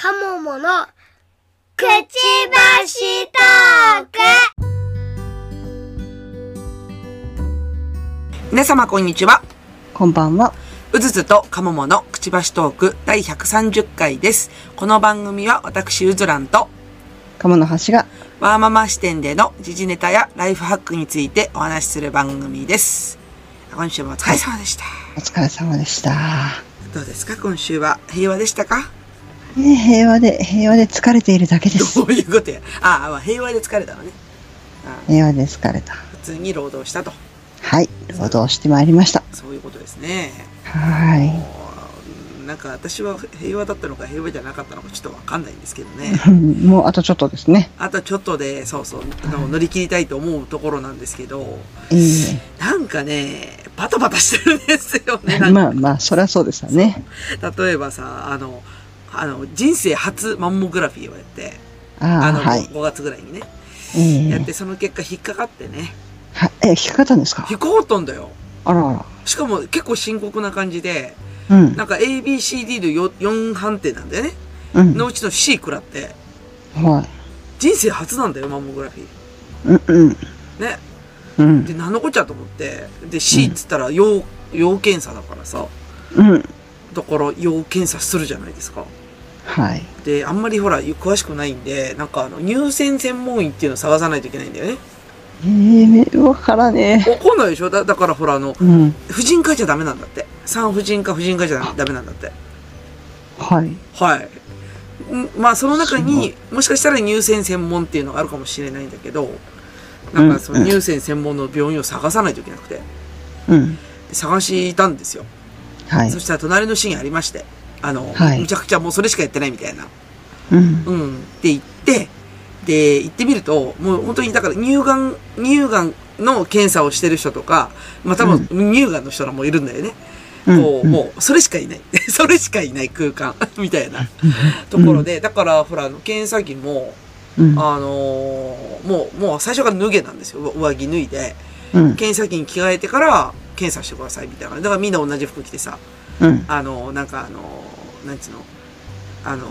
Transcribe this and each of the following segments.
カモモのくちばしトーク皆様こんにちは。こんばんは。うずつとかもものくちばしトーク第130回です。この番組は私うずらんと鴨の橋が、ワーママ視点での時事ネタやライフハックについてお話しする番組です。今週もお疲れ様でした。お疲れ様でした。どうですか今週は？平和でしたか？ね、平和で、平和で疲れているだけです。どういうことやああ、平和で疲れたのね。ああ平和で疲れた。普通に労働したと。はい。労働してまいりました。そういうことですね。はなんか私は平和だったのか平和じゃなかったのかちょっとわかんないんですけどね。い。もうあとちょっとですね。あとちょっとで、そうそう、あの乗り切りたいと思うところなんですけど、いいなんかね、バタバタしてるんですよね。まあまあ、そりゃそうですよね。例えばさ、あの、あの、人生初マンモグラフィーをやって、あの、はい。5月ぐらいにね、ええやって、その結果引っかかってね、は、え、引っかかったんですか？引っかかったんだよ。あらあら。しかも結構深刻な感じで、うん。なんか ABCD の 4, 4判定なんだよね。うん。のうちの C 食らって、は人生初なんだよ、マンモグラフィー。い。うん、うん。ね。うんで、。何のこっちゃと思って、で、C っつったら要、要検査だからさ、うん。だから要検査するじゃないですか。はい。で、あんまりほら、詳しくないんで、なんかあの、入選専門医っていうのを探さないといけないんだよね。ええわからねえ。わかんないでしょ？だだからほら、あの、うん。婦人科じゃダメなんだって。産婦人科、婦人科じゃダメなんだって。はい。はい。んまあ、その中に、もしかしたら入選専門っていうのがあるかもしれないんだけど、なんかそのうん入選専門の病院を探さないといけなくて、うん。で探したんですよ。はいそ。したら隣のシーンありまして、あの、はいむちゃくちゃもうそれしかやってないみたいな。うん。うん。って言って、で、行ってみると、もう本当にだから乳がん、乳がんの検査をしてる人とか、まあ多分乳がんの人らもいるんだよね。こう、うんもう、それしかいない。それしかいない空間、みたいなところで、だから、ほら、あの検査着も、うん。あのーもう、もう最初から脱げなんですよ。上着脱いで、うん。検査着に着替えてから、検査してください、みたいな。だからみんな同じ服着てさ、うん。あの、なんかあの、なんつうの、あの、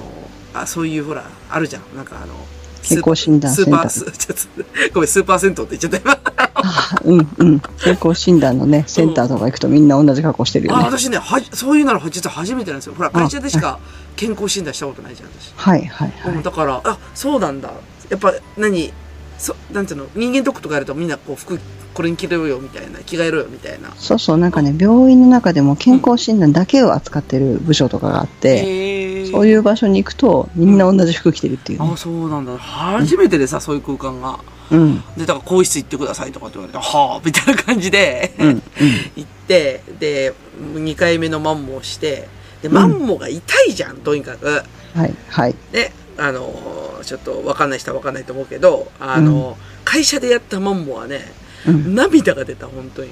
あ、そういうほら、あるじゃん。なんかあの、健康診断スーパー、スちょっと、ごめん、スーパー銭湯って言っちゃった今。あうんうん。健康診断のね、センターとか行くとみんな同じ格好してるよあ、ね。私ね、はじ、そういうの実は初めてなんですよ。ほら、会社でしか健康診断したことないじゃん、私。はいはいはうん、い。だから、あ、そうなんだ。やっぱ、何、そ、なんていうの、人間ドックとかやるとみんなこう、服、これに着ろよ、みたいな、着替えろよ、みたいな。そうそう、なんかね、病院の中でも健康診断だけを扱ってる部署とかがあって、へーそういう場所に行くとみんな同じ服着てるっていうね。あ、そうなんだ。初めてでさ、そういう空間が。うん。で、だから、更衣室行ってくださいとかって言われて、はあ、みたいな感じで、うん。うん。行って、で、2回目のマンモをして、で、マンモが痛いじゃん、とにかく。はいはい。で、あのーちょっとわかんない人はわかんないと思うけど、あのー会社でやったマンモはね、うん。涙が出た、本当に。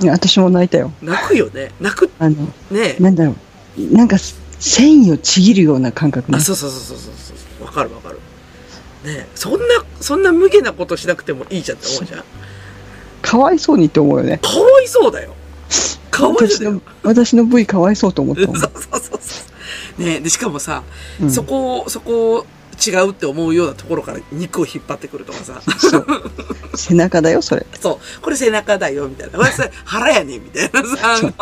いや私も泣いたよ。泣くよね。泣く、あの、ね。なんだろう。なんか、繊維をちぎるような感覚ねあ、。そうそうそうそうそうそう。わかるわかる。ねそんな、そんな無下なことしなくてもいいじゃんって思うじゃん。かわいそうにって思うよね。かわいそうだよ。かわいそう私の。、私の部位かわいそうと思ったもん。そうそうそうそう。ねで、しかもさ、うんそこを、そこを違うって思うようなところから肉を引っ張ってくるとかさ。そう。背中だよ、それ。そう。これ背中だよ、みたいな。これさ腹やねみたいなさ。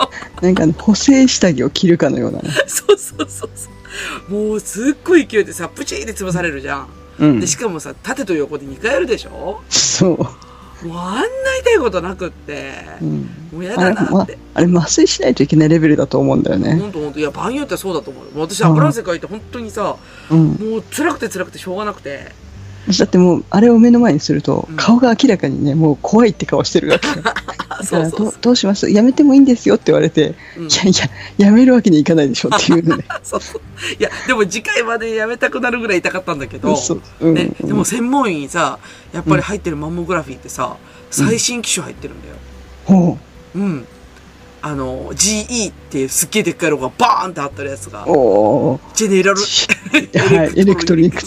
なんかね、補正下着を着るかのようなね。そうそうそうそう。もうすっごい勢いでさ、プチーって潰されるじゃん。うんで、。しかもさ、縦と横で2回やるでしょ？そう。もうあんな痛いことなくって。うん。もうやあれ、まだなって。、あれ麻酔しないといけないレベルだと思うんだよね。ほんとほんと。いや、場合によってはそうだと思う私油汗かいて本当にさ、うん。もう辛くて辛くてしょうがなくて。だってもう、あれを目の前にするとうん、顔が明らかにね、もう怖いって顔してるわけよ。だあから。どうどうします？やめてもいいんですよって言われて、うんいやいや、やめるわけにいかないでしょっていうのね。そうそう。いや、でも次回までやめたくなるぐらい痛かったんだけど、ね、でも専門医にさ、やっぱり入ってるマンモグラフィーってさ、最新機種入ってるんだよ。ほうん。あの、GE っていうすっげえでっかいロゴがバーンってあったやつが。ジェネラル、はいエレクトリック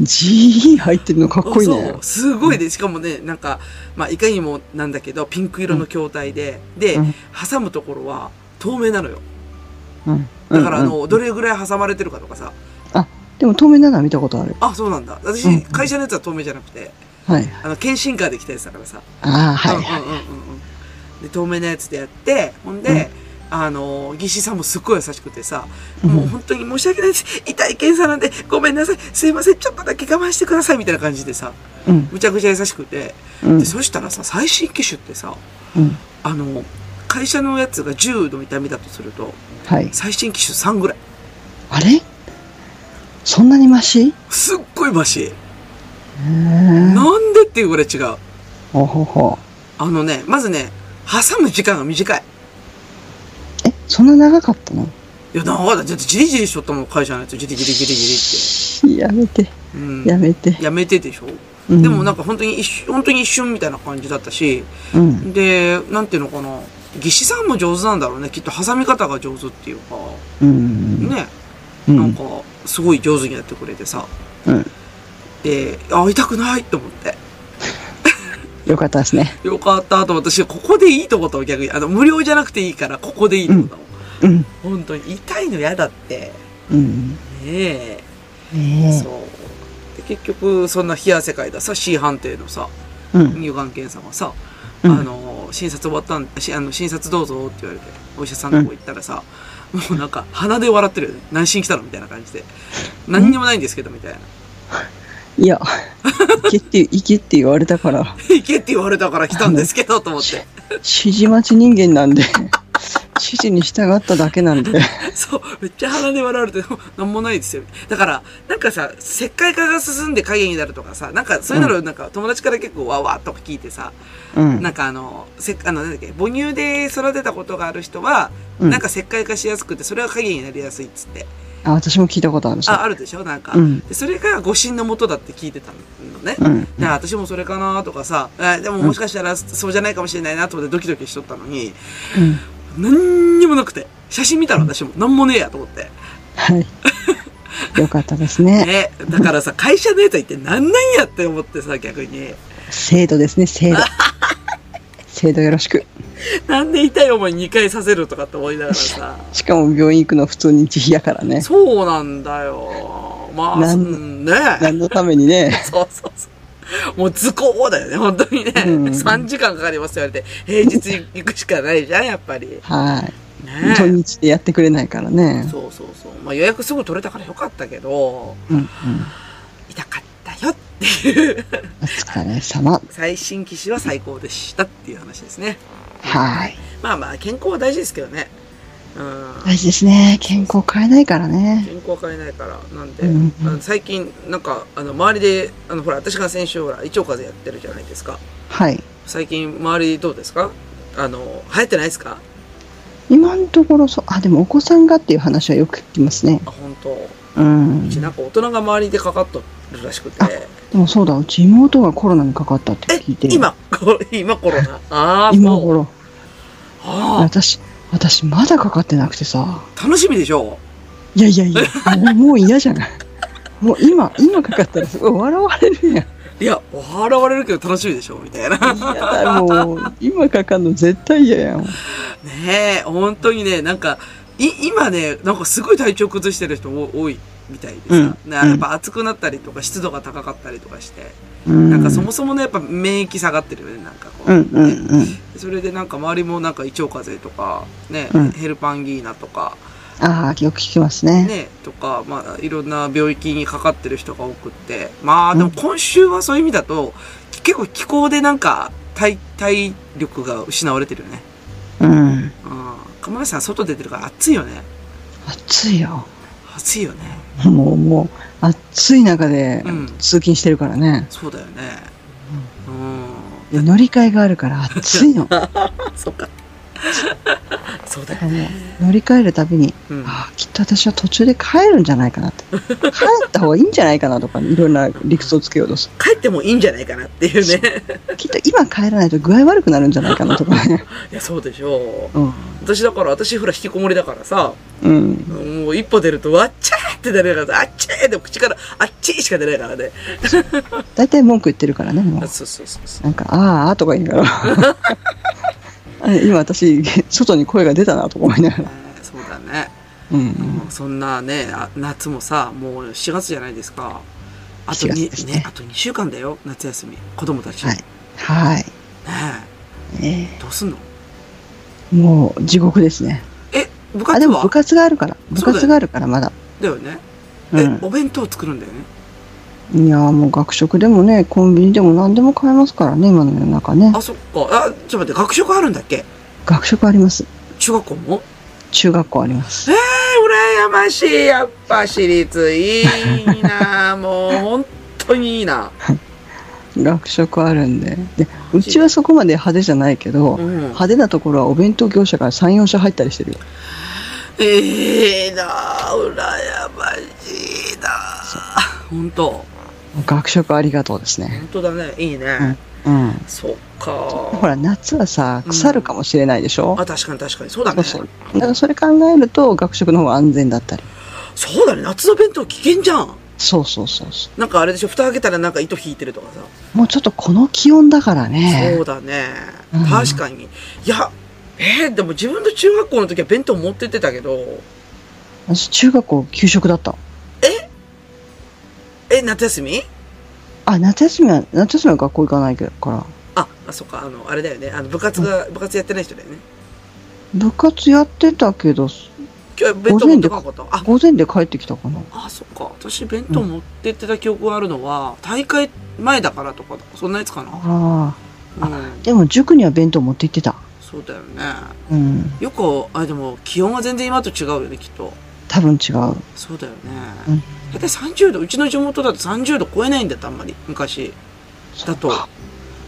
GE 入ってるのかっこいいねそう。すごいで、しかもね、なんか、まあ、いかにもなんだけど、ピンク色の筐体で、で、うん挟むところは透明なのよ。うん。だから、あうんの、どれぐらい挟まれてるかとかさ、あでも透明なのは見たことある。あ、そうなんだ。私、うん会社のやつは透明じゃなくて、はい。あの、検診カーで来たやつだからさ。ああ、はい。うんうんうんうんうん。で、透明なやつでやって、ほんで、あの、技師さんもすっごい優しくてさ、うんもう本当に申し訳ないです。痛い検査なんで、ごめんなさい。すいません。ちょっとだけ我慢してください。みたいな感じでさ、うん。むちゃくちゃ優しくて。うんで、。そしたらさ、最新機種ってさ、うん。あの、会社のやつが10の痛みだとすると、はい。最新機種3ぐらい。あれ？そんなにマシ？へすっごいマシ。え。なんでっていうぐらい違う。ほほほ。あのね、まずね、挟む時間が短い。え、そんな長かったの？いや、長かった。だってじりじりしとったもん、会社のやつ。じりじりじりじりって。やめて。うん。やめて。やめてでしょ？うんでもなんか本当に一瞬、本当に一瞬みたいな感じだったし、うん。で、なんていうのかな。技師さんも上手なんだろうね。きっと挟み方が上手っていうか、うん。ね。うん。なんか、すごい上手にやってくれてさ。うん。で、あ、痛くないと思って。よかったですね。よかったと思って、私、ここでいいと思ったの逆に。あの、無料じゃなくていいから、ここでいいと思ったの。うん。本当に痛いの嫌だって。うん。ねえ。えそう。で、結局、そんな冷や世界ださ、C 判定のさ、え。うん。乳がん検査がさ、うんあの、診察終わったん、しあの、診察どうぞって言われて、お医者さんのとこ行ったらさ、もうなんか、鼻で笑ってるよね。何しに来たの？みたいな感じで。何にもないんですけど、みたいな。いや、行けって、行けって言われたから、行けって言われたから来たんですけど、と思って。指示待ち人間なんで、指示に従っただけなんで。そう、めっちゃ鼻で笑われて、なんもないですよ。だから、なんかさ、石灰化が進んで影になるとかさ、なんかそういうのなんか友達から結構わーわーっとか聞いてさ、うん。なんかあの、せあの、なんだっけ、母乳で育てたことがある人は、うんなんか石灰化しやすくて、それは影になりやすいっつって。あ、私も聞いたことあるさ。あ、あるでしょ？なんか、うんで。それが誤診のもとだって聞いてたのね。うん。で私もそれかなとかさ、あでももしかしたらそうじゃないかもしれないなと思ってドキドキしとったのに、うん。何にもなくて、写真見たら私も何もねえやと思って。はい。よかったですね。ね。だからさ、会社のやつは一体何なんやって思ってさ、逆に。制度ですね、制度。制度よろしく。なんで痛い思い2回させるとかって思いながらさ。しかも病院行くの普通に自費やからね。そうなんだよ。まあ、なんうんね。何のためにね。そうそうそう。もう図工だよね、本当にね。うん3時間かかりますって言われて、平日行くしかないじゃん、やっぱり。はい。ね土日でやってくれないからね。そうそうそう。まあ予約すぐ取れたからよかったけど、うんうん。痛かったよっていう。お疲れ様。最新機種は最高でしたっていう話ですね。はい。まあまあ、健康は大事ですけどね。うん。大事ですね。健康変えないからね。健康は変えないから。なんで、うんうん最近、なんか、あの、周りで、あの、ほら、私が先週、ほら、胃腸風邪やってるじゃないですか。はい。最近、周りどうですか？あの、流行ってないですか？今のところそう、あ、でもお子さんがっていう話はよく聞きますね。あ、本当。うんう。ちなんか大人が周りでかかっとるらしくて。でもそうだ、うち妹がコロナにかかったってえ聞いて。、今、こ 今コロナ？ああ。今頃。あ私、私まだかかってなくてさ。あ、楽しみでしょ？いやいやいや、もうもう嫌じゃない。もう今、今かかったらすごい笑われるやん。いや、笑われるけど楽しみでしょ？みたいな。嫌だ、もう、今かかるの絶対嫌やん。ねえ、本当にね、なんか、い、今ね、なんかすごい体調崩してる人多多いみたいでさ、うんねやっぱ暑くなったりとか湿度が高かったりとかして、うん。なんかそもそもね、やっぱ免疫下がってるよね、なんかこう。うんうんうん。それでなんか周りもなんか胃腸風邪とか、ね、うんヘルパンギーナとか、ああ、よく聞きますね。ね、とか、まあ、いろんな病気にかかってる人が多くって、まあ、でも今週はそういう意味だと、結構気候でなんか、体、体力が失われてるよね。うん。うん。鎌田さん外出てるから暑いよね。暑いよ。暑いよね。もう、もう、暑い中でうん通勤してるからね。そうだよね。うん。で乗り換えがあるから暑いの。そっか。そうだよ。あの乗り換えるたびに、うん。ああ、きっと私は途中で帰るんじゃないかなって。帰った方がいいんじゃないかなとか、いろんな理屈をつけようとす帰ってもいいんじゃないかなっていうね。る。きっと今帰らないと具合悪くなるんじゃないかなとかね。いや、そうでしょう。うん。私だから、私ほら引きこもりだからさ、うん。もう一歩出ると、わっちゃーって出るから、あっちゃーでも口から、あっちーしか出ないからね。大体文句言ってるからね、もう。そうそうそうそう。なんか、あーあーとか言いながら。あ今私、外に声が出たなとか思いながら。そうだね。ううんうそんなね、あ夏もさ、もう7月じゃないですか。あと7に、月ですねね、あと2週間だよ、夏休み。子供たち。はいね。はい。ええどうすんの？えもう地獄ですね。え、部あ、活は？でも部活があるから。部活があるからまだ。だよね。え、うん。お弁当作るんだよね。いやーもう学食でもね、コンビニでも何でも買えますからね、今の世の中ね。あ、そっか。あ、ちょっと待って、学食あるんだっけ？学食あります。中学校も？中学校あります。えー、羨ましい。やっぱ私立いいな もう、本当にいいな。学食あるんで。で、うちはそこまで派手じゃないけど、うん。派手なところはお弁当業者から3、4社入ったりしてるよ。ええな羨ましいな本当学食ありがとうですね。本当だね。いいね。うん。そっか。ほら、夏はさ、うん腐るかもしれないでしょ、あ、確かに確かに。そうだね。そう。だからそれ考えると、学食の方が安全だったり。そうだね。夏の弁当危険じゃん。そうそうそうそなんかあれでしょ、蓋開けたらなんか糸引いてるとかさ。う。もうちょっとこの気温だからね。そうだねうん。確かに。いや、えーでも自分の中学校の時は弁当持ってってたけど、私、中学校給食だった。え、夏休み？あ、夏休みは、夏休みは学校行かないから。あ、あ、そっか、あの、あれだよね。あの、部活が、部活やってない人だよね。部活やってたけど、今日弁当持ってこなかった？あ、午前で帰ってきたかな。あ、そっか。私弁当持ってってた記憶があるのは、大会前だからとか、そんなやつかな。ああ。うん。でも塾には弁当持って行ってた。そうだよね。うん。よく、あ、でも気温は全然今と違うよね、きっと。多分違う。そうだよね。うん大体30度、うちの地元だと30度超えないんだって、あんまり。昔。だと。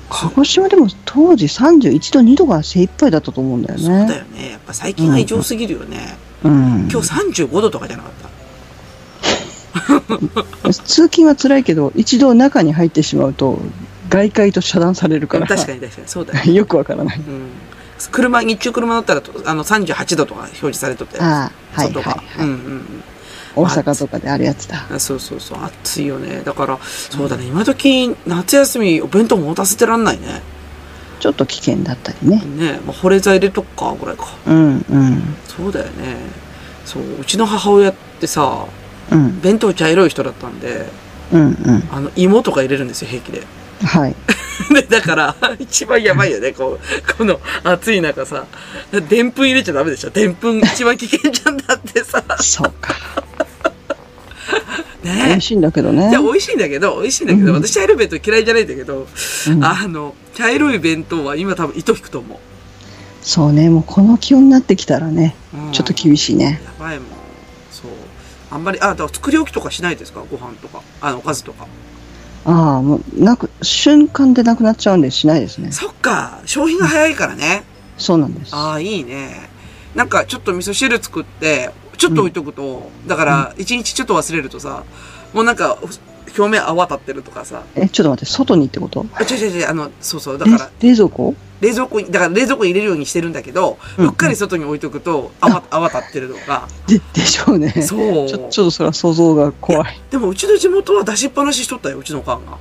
鹿児島でも当時31度、2度が精一杯だったと思うんだよね。そうだよね。やっぱ最近は異常すぎるよね。うん。今日35度とかじゃなかった？通勤は辛いけど、一度中に入ってしまうと、外界と遮断されるから。確かに確かに。そうだよね。よくわからない。うん。車、日中車乗ったらと、あの、38度とか表示されとって。ああ、はい。はいはい。うんうん大阪とかであるやつだ。うん。そうそうそう。暑いよね。だから、そうだね。今時、夏休みお弁当持たせてらんないね。ちょっと危険だったりね。ねまあ、保冷剤入れとくか、ぐらいか。うんうん。そうだよね。そう、うちの母親ってさ、うん弁当茶色い人だったんで、うんうん。あの、芋とか入れるんですよ、平気で。はい。で、だから、一番やばいよね、こう、この暑い中さ、でんぷん入れちゃダメでしょ。でんぷん一番危険じゃんだってさ、そうか。美ね味しいんだけどね。美味しいんだけど、美味しいんだけど、うん私茶色い弁当嫌いじゃないんだけど、うんあの、茶色い弁当は今多分糸引くと思そうね、もうこの気温になってきたらね、う。うんちょっと厳しいね。やばいもん。そう。あんまり、あ、だから作り置きとかしないですか？ご飯とか。あの、おかずとか。ああ、もう、なく、瞬間でなくなっちゃうんでしないですね。そっか。消費が早いからね。そうなんです。ああ、いいね。なんか、ちょっと味噌汁作って、ちょっと置いとくと、だから、一日ちょっと忘れるとさ、もうなんか、表面泡立ってるとかさ。え、ちょっと待って、外にってこと？あ、違う違う違う、あの、そうそう。だれから、冷蔵庫？冷蔵庫に、だから冷蔵庫に入れるようにしてるんだけど、うんうっかり外に置いとくと、泡、泡立ってるとか。で、でしょうね。そう。ちょ、ちょっとそれは想像が怖い。でも、うちの地元は出しっぱなししとったよ、うちのおかんが。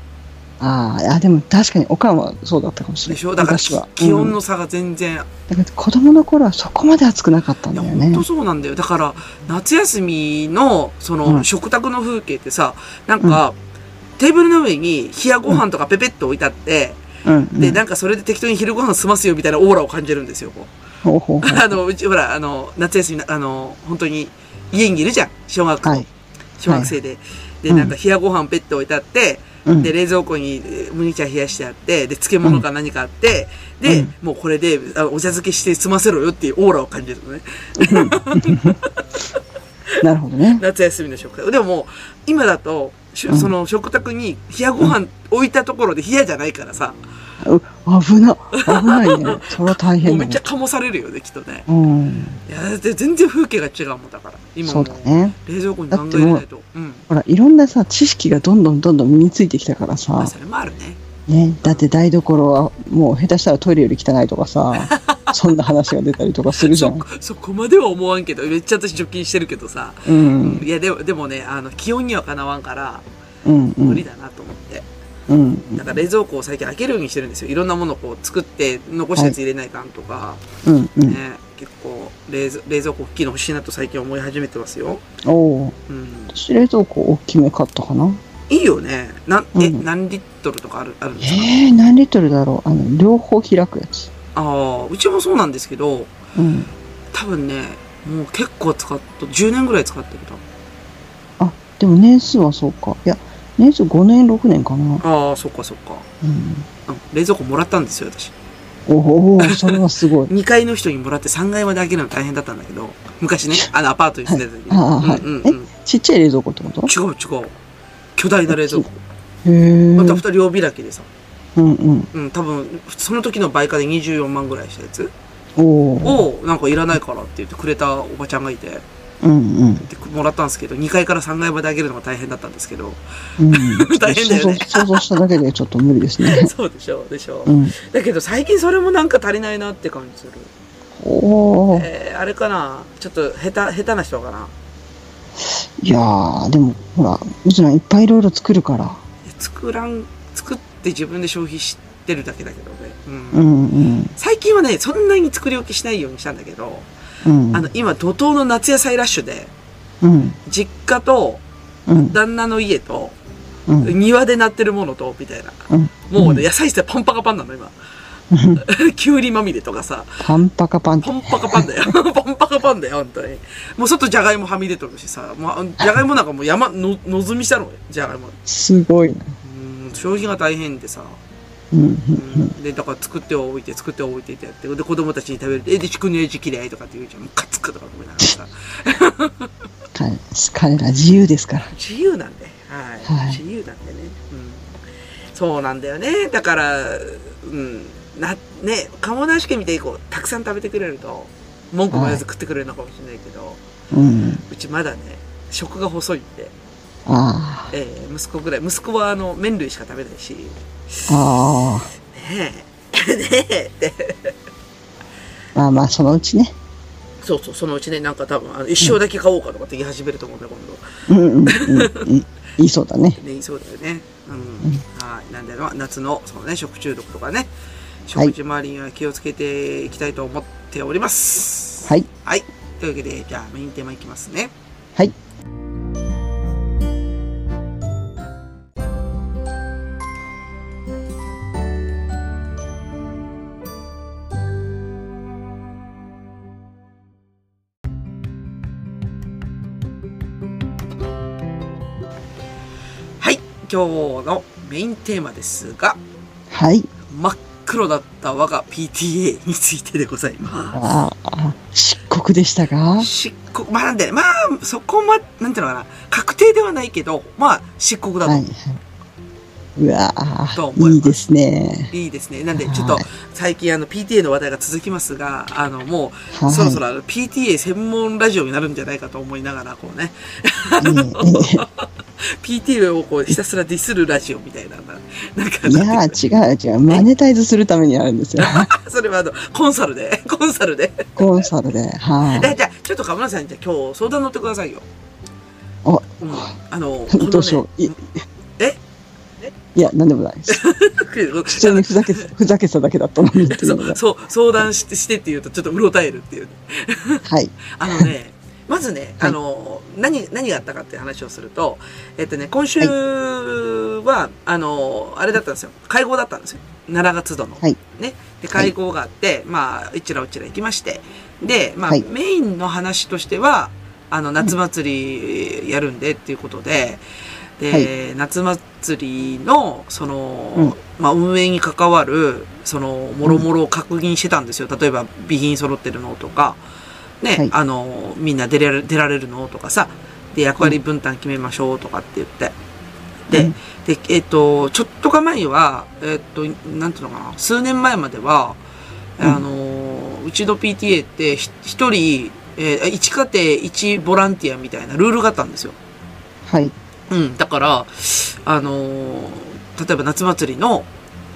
ああ、いや、でも確かにおかんはそうだったかもしれない。でしょ？だから。気温うんの差が全然。だから子供の頃はそこまで暑くなかったんだよね本当。そうなんだよ。だから、夏休みの、その、うん食卓の風景ってさ、なんか、テーブルの上に冷やご飯とかペペッと置いてあって、うん、うん。で、なんかそれで適当に昼ご飯済ますよみたいなオーラを感じるんですよ。ほうほうほう あの、うち、ほら、あの、夏休みな、あの、本当に、家にいるじゃん。小学校。はい小学生で。で、うんなんか冷やご飯ペット置いてあって、うんで、冷蔵庫にえー麦茶冷やしてあって、で、漬物か何かあって、で、うんもうこれであお茶漬けして済ませろよっていうオーラを感じるのね。なるほどね。夏休みの食卓。でももう、今だと、しうんその食卓に冷やご飯置いたところで冷やじゃないからさ、う危な、危ないね。それは大変めっちゃ。醸されるよね、きっとね。うん。いや、で全然風景が違うもんだから。今そもうだね。冷蔵庫に考えれないと。うん。ほら、いろんなさ、知識がどんどんどんどん身についてきたからまさあ、、それもあるね。ね、だって台所はもう下手したらトイレより汚いとかさ、そんな話が出たりとかするじゃん。そこまでは思わんけど、めっちゃ私除菌してるけどさ。うん。いや、でも、でもね、あの、気温にはかなわんから、うん。うん。無理だなと思って。うん。だから冷蔵庫を最近開けるようにしてるんですよ。いろんなものをこう作って、残したやつ入れないかんとか。うん。うん。ね。結構冷蔵冷蔵庫大きいの欲しいなと最近思い始めてますよ。おお。うん。私冷蔵庫大きめ買ったかな。いいよね。なん、え、うん何リットルとかある、あるんですか？えー、何リットルだろう？あの、両方開くやつ。ああ、うちもそうなんですけど、うん。多分ね、もう結構使っと、10年ぐらい使ってるあ、でも年数はそうか。いや、年数5年、6年かな。と。ああ、そっかそっか。うん。うん冷蔵庫もらったんですよ、私。おお、それはすごい。2階の人にもらって3階まで開けるの大変だったんだけど、昔ね、あのアパートに住んでた時に。はいああはいうんうんうん。ちっちゃい冷蔵庫ってこと？違う違う。巨大な冷蔵庫。へえ。また二人両開きでさ。うんうん。うん、多分、その時の売価で24万ぐらいしたやつおお。を、なんかいらないからって言ってくれたおばちゃんがいて、うんうん。でもらったんですけど、2階から3階まで上げるのが大変だったんですけど。うん、大変だよね想像しただけでちょっと無理ですね。そうでしょう、でしょう。うん。だけど最近それもなんか足りないなって感じする。おお。えー、あれかな？ちょっと下手、下手な人かな？いやー、でも、ほら、うちらいっぱいいろいろ作るから。作らん、作って自分で消費してるだけだけどね。うん。うんうん。最近はね、そんなに作り置きしないようにしたんだけど、うん。あの、今、怒涛の夏野菜ラッシュで、うん。実家と、うん。旦那の家と、うん。庭でなってるものと、みたいな。うん。もうね、野菜室パンパカパンなの、今。きゅうりまみれとかさ、パンパカパンパンパカパンだよ。パンパカパンだよ、本当に。もう外じゃがいもはみ出とるしさ、じゃがいもなんかもう山、の、のぞみしたのよ、じゃがいも。すごいな。うん、消費が大変でさ。うん。うん、で、だから作っておいて、作っておいてってやって、で、子供たちに食べると、え、で、ちくの味嫌いとかって言うじゃん。もうカツカとか思いながらさ。彼彼ら自由ですから。自由なんで。はい。はい自由なんでね。うん。そうなんだよね。だから、うん。な、ね、鴨梨家みたいにこう、たくさん食べてくれると、文句も言わず食ってくれるのかもしれないけど、うん。うちまだね、食が細いんで、あえー息子ぐらい、息子はあの、麺類しか食べないし、あ。あねえ、ねえって。あ。まあまあ、そのうちね。そうそう、そのうちね、なんか多分、あの一生だけ買おうかとかって言い始めると思うんだよ、今度。うんうんうんうん。言いそうだね。ね、言いそうだよね。うん。はい。なんだろう、夏の、そのね、食中毒とかね、食事周りには気をつけていきたいと思っております。はい。はい。というわけで、じゃあメインテーマいきますね。はい。今日のメインテーマですが、はい。真っ黒だった我が PTA についてでございまああ。漆黒でしたか？す。漆黒、まあなんで、まあ、そこま、なんていうのかな、確定ではないけど、まあ、漆黒だと。はいい。うわいいいですね。いですね。なんで、ちょっとはい、最近あの、PTA の話題が続きますが、あの、もう、はいそろそろあの PTA 専門ラジオになるんじゃないかと思いながら、こうね、え PTA をこう、ひたすらディスるラジオみたいな、なんか、えいやー違う違う。マネタイズするためにあるんですよ。それはあの、コンサルで、コンサルで。コンサルで。はえじゃあ、ちょっと河村さん、じゃあ今日相談乗ってくださいよ。い。お、うん。あの、このねどうしよう。いえ？いや、なんでもないです。普通にふざけ、ふざけてただけだったのに。そう、相談して、してって言うとちょっとうろたえるっていう。はい。あのね、まずね、はいあの、何、何があったかっていう話をすると、えっとね、今週は、あの、あれだったんですよ。会合だったんですよ。奈良月度の。はいね。で、会合があって、まあ、うちらうちら行きまして。で、まあ、はいメインの話としては、あの、夏祭りやるんでっていうことで、で、夏祭りの、その、うんまあ、運営に関わる、その、もろもろを確認してたんですよ。例えば、備品揃ってるのとか、ね、はいあの、みんな出られ出られるの？とかさ、で、役割分担決めましょうとかって言って。で、うんで、えっ、と、ちょっとか前は、えっ、と、なんていうのかな、数年前までは、うんあの、うちの PTA ってひ一人、えー、一家庭一ボランティアみたいなルールがあったんですよ。はい。うん、だから、あのー例えば夏祭りの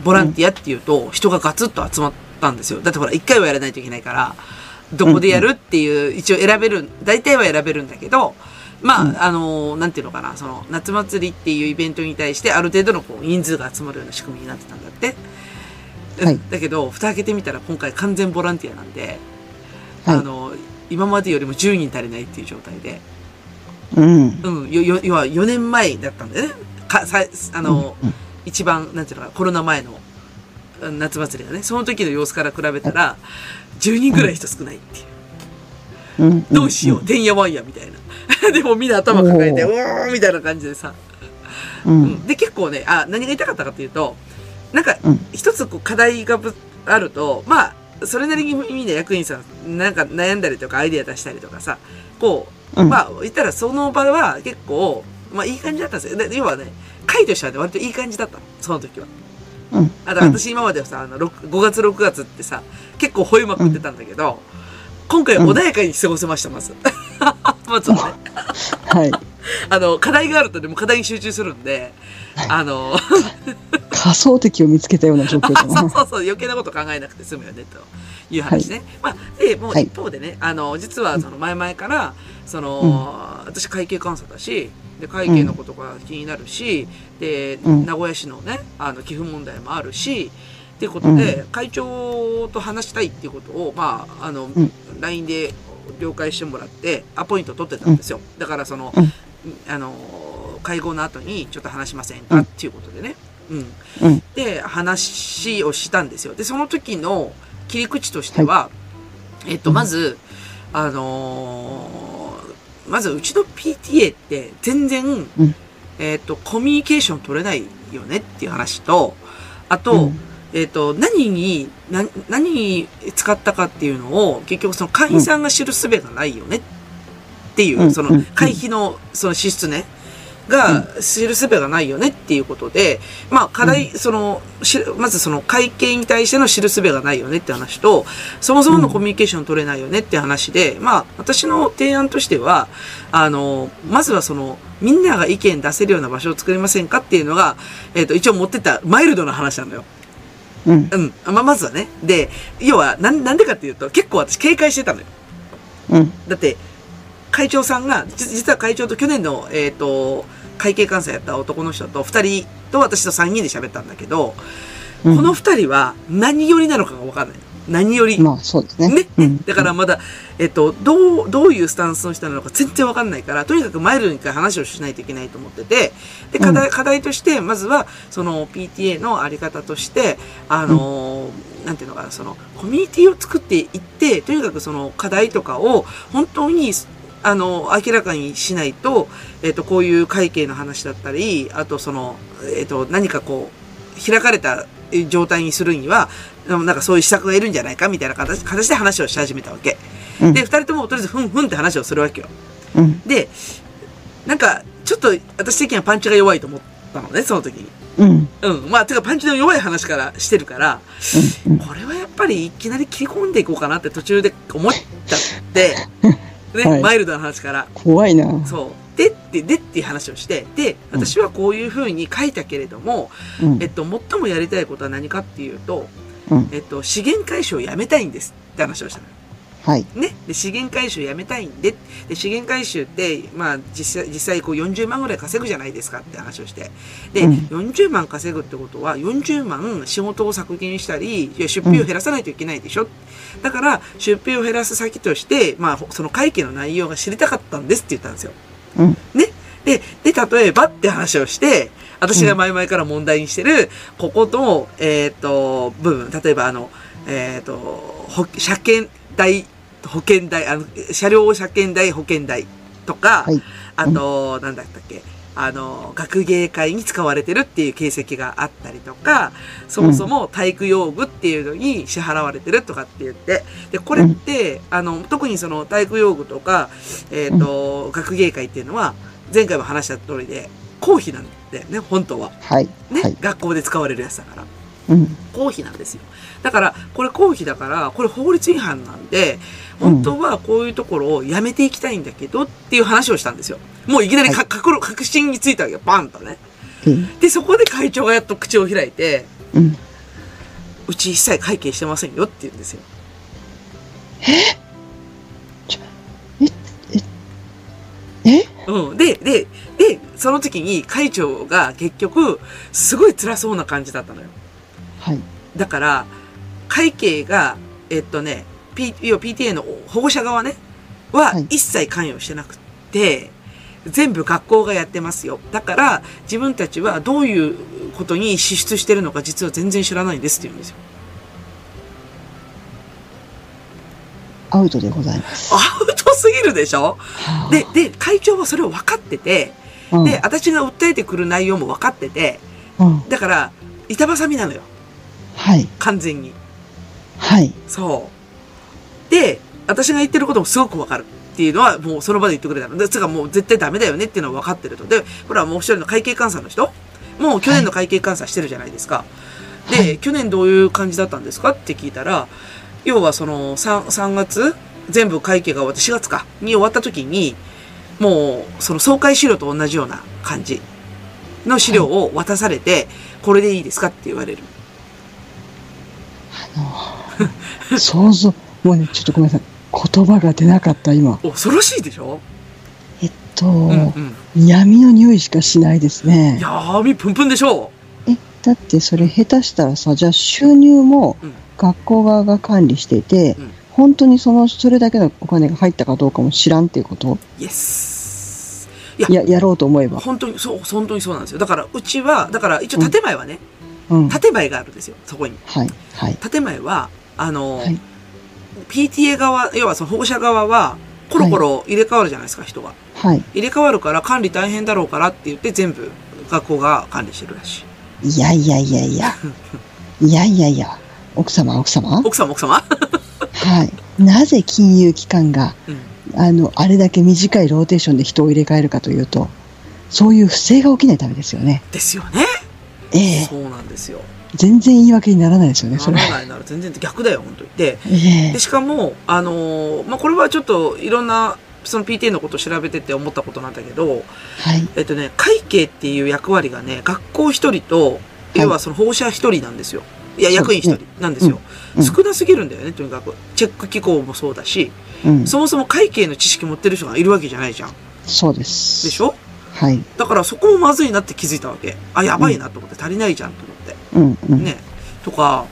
ボランティアっていうと、人がガツッと集まったんですよ。だってほら、一回はやらないといけないから、どこでやるっていう、一応選べる、大体は選べるんだけど、まあ、うん。あのーなんていうのかな、その、夏祭りっていうイベントに対して、ある程度のこう人数が集まるような仕組みになってたんだって。はい。だけど、蓋開けてみたら今回完全ボランティアなんで、はい。あの、今までよりも10人足りないっていう状態で、うん。うん、よ、よ、要は4年前だったんだよね。か、さ、あの、うん一番、なんていうのかな、コロナ前のうん夏祭りがね、その時の様子から比べたら、10人ぐらい人少ないっていう。うん。どうしよう、てんやわんや、みたいな。でもみんな頭抱えて、おうーんみたいな感じでさ。う。うんんで、結構ね、あ、何が言いたかったかっていうと、なんかうん、一つこう課題がぶあると、まあ、それなりにみんな役員さん、なんか悩んだりとかアイデア出したりとかさ、こう、うんまあ、言ったらその場は結構、まあいい感じだったんですよ。で要はね、回としてはね、割といい感じだったの、その時は。うん。あ、だから私今まではさ、あの、6 5月6月ってさ、結構吠えまくってたんだけど、今回は穏やかに過ごせました、まず。まずはね。はい。あの、課題があるとでも課題に集中するんで、あの、仮想敵を見つけたような状況だ そうな。そうそう、余計なこと考えなくて済むよね、という話ね。まあ、で、もうはい一方でね、あの、実はその前々から、その、私会計監査だし、で、会計のことが気になるし、で、うん名古屋市のね、あの、寄付問題もあるし、っていうことで、会長と話したいっていうことを、まあ、あの、ん LINE で了解してもらって、アポイント取ってたんですよ。だからその、うんあの、会合の後にちょっと話しませんか、っていうことでね。うん。うん。で、話をしたんですよ。で、その時の切り口としては、えっと、まず、あのーまずうちの PTA って全然、うんえっと、コミュニケーション取れないよねっていう話と、あと、うんえっ、と、何に、な、何に使ったかっていうのを、結局その会員さんが知る術がないよね。っていう、そのうんうん。会費のその支出ね、が知る術がないよねっていうことで、まあ課題、その、しまずその会計に対しての知る術がないよねって話と、そもそものコミュニケーション取れないよねって話で、まあ私の提案としては、あの、まずはその、みんなが意見出せるような場所を作りませんかっていうのが、えっ、と、一応持ってたマイルドな話なのよ。うん。うん。まあ、まずはね。で、要は、なん、なんでかっていうと、結構私警戒してたのよ。うん。だって、会長さんが、じ実は会長と去年の、えっ、と、会計監査やった男の人と二人と私と三人で喋ったんだけど、うんこの二人は何寄りなのかがわかんない。何寄り。まあ、そうですね。ね、うん。だからまだ、えっと、どう、どういうスタンスの人なのか全然わかんないから、とにかくマイルドに一回話をしないといけないと思ってて、で、課題、課題として、まずは、その PTA のあり方として、あのーなんていうのかな、その、コミュニティを作っていって、とにかくその課題とかを、本当に、あの、明らかにしないと、えっと、こういう会計の話だったり、あとその、えっと、何かこう、開かれたえ状態にするには、なんかそういう施策がいるんじゃないかみたいな形形で話をし始めたわけ。うんで、二人ともとりあえずふんふんって話をするわけよ。うん。で、なんか、ちょっと私的にはパンチが弱いと思ったのね、その時に。うん。うん。まあ、てかパンチの弱い話からしてるから、うん。これはやっぱりいきなり切り込んでいこうかなって途中で思っちゃって、ね、はいマイルドな話から。怖いな。そう。でって、でっていう話をして、で、私はこういうふうに書いたけれども、うんえっと、最もやりたいことは何かっていうと、うん。えっと、資源回収をやめたいんですって話をしたの。はい。ね。で、資源回収やめたいんで、で、資源回収って、まあ、実際、実際こう40万ぐらい稼ぐじゃないですかって話をして。で、うん40万稼ぐってことは、40万仕事を削減したり、いや出費を減らさないといけないでしょ。だから、出費を減らす先として、まあ、その会計の内容が知りたかったんですって言ったんですよ。うん。ね。で、で、例えばって話をして、私が前々から問題にしてる、ここと、えっ、と、部分、例えばあの、えっ、と、ほ車検代、保険代、あの、車両車検代、保険代とか、はい。あと、なんだったっけ、あの、学芸会に使われてるっていう形跡があったりとか、そもそも体育用具っていうのに支払われてるとかって言って、で、これって、あの、特にその体育用具とか、えっ、と、学芸会っていうのは、前回も話した通りで、公費なんだよね、本当は。はい。ね、はい。学校で使われるやつだから。うん。公費なんですよ。だから、これ公費だから、これ法律違反なんで、本当はこういうところをやめていきたいんだけどっていう話をしたんですよ。もういきなりか、は確確信についたわけよ。バンとね。うん。で、そこで会長がやっと口を開いて、うん。うち一切会計してませんよって言うんですよ。え？うん。で、で、で、その時に会長が結局、すごい辛そうな感じだったのよ。はい。だから、会計が、えっとね、P、PTA の保護者側ね、ははい一切関与してなくって、全部学校がやってますよ。だから、自分たちはどういうことに支出してるのか実は全然知らないんですって言うんですよ。アウトでございます。アウトすぎるでしょ？はあで、で、会長はそれを分かってて、うんで、私が訴えてくる内容も分かってて、うんだから、板挟みなのよ。はい。完全に。はい。そう。で、私が言ってることもすごく分かる。っていうのは、もうその場で言ってくれたの。で、つうかもう絶対ダメだよねっていうのは分かってると。で、ほら、もう一人の会計監査の人？もう去年の会計監査してるじゃないですか。で、はい去年どういう感じだったんですかって聞いたら、要はその3、3月全部会計が終わって4月かに終わった時に、もうその総会資料と同じような感じの資料を渡されて、これでいいですかって言われる。想像、もうね、ちょっとごめんなさい。言葉が出なかった、今。恐ろしいでしょ？えっと、うんうん。闇の匂いしかしないですね。闇プンプンでしょえ、だってそれ下手したらさ、じゃあ収入もうん学校側が管理していて、うん本当にその、それだけのお金が入ったかどうかも知らんっていうこと？イエス。いや、や、やろうと思えば。本当に、そう、本当にそうなんですよ。だから、うちは、だから、一応建前はね、うん。建前があるんですよ、そこに。はい。はい。建前は、あの、はい PTA 側、要はその保護者側は、コロコロ入れ替わるじゃないですか、人が。はい。入れ替わるから管理大変だろうからって言って全部学校が管理してるらしい。いやいやいやいや。いやいやいや。奥様、奥様？奥様、奥様？はい。なぜ金融機関が、うん。あの、あれだけ短いローテーションで人を入れ替えるかというと、そういう不正が起きないためですよね。ですよね。ええそうなんですよ。全然言い訳にならないですよね、なそれ。らないなら全然逆だよ、本当に。で、ええで、しかも、あのーまあ、これはちょっといろんな、その PTA のことを調べてて思ったことなんだけど、はい。えっとね、会計っていう役割がね、学校一人と、い要はその保護者一人なんですよ。いや、そう役員一人なんですよ。うんうん少なすぎるんだよね、とにかく。チェック機構もそうだし、うん。そもそも会計の知識持ってる人がいるわけじゃないじゃん。そうです。でしょ？はい。だからそこもまずいなって気づいたわけ。あ、やばいなと思って、足りないじゃんと思って。うんうん。ね。とか、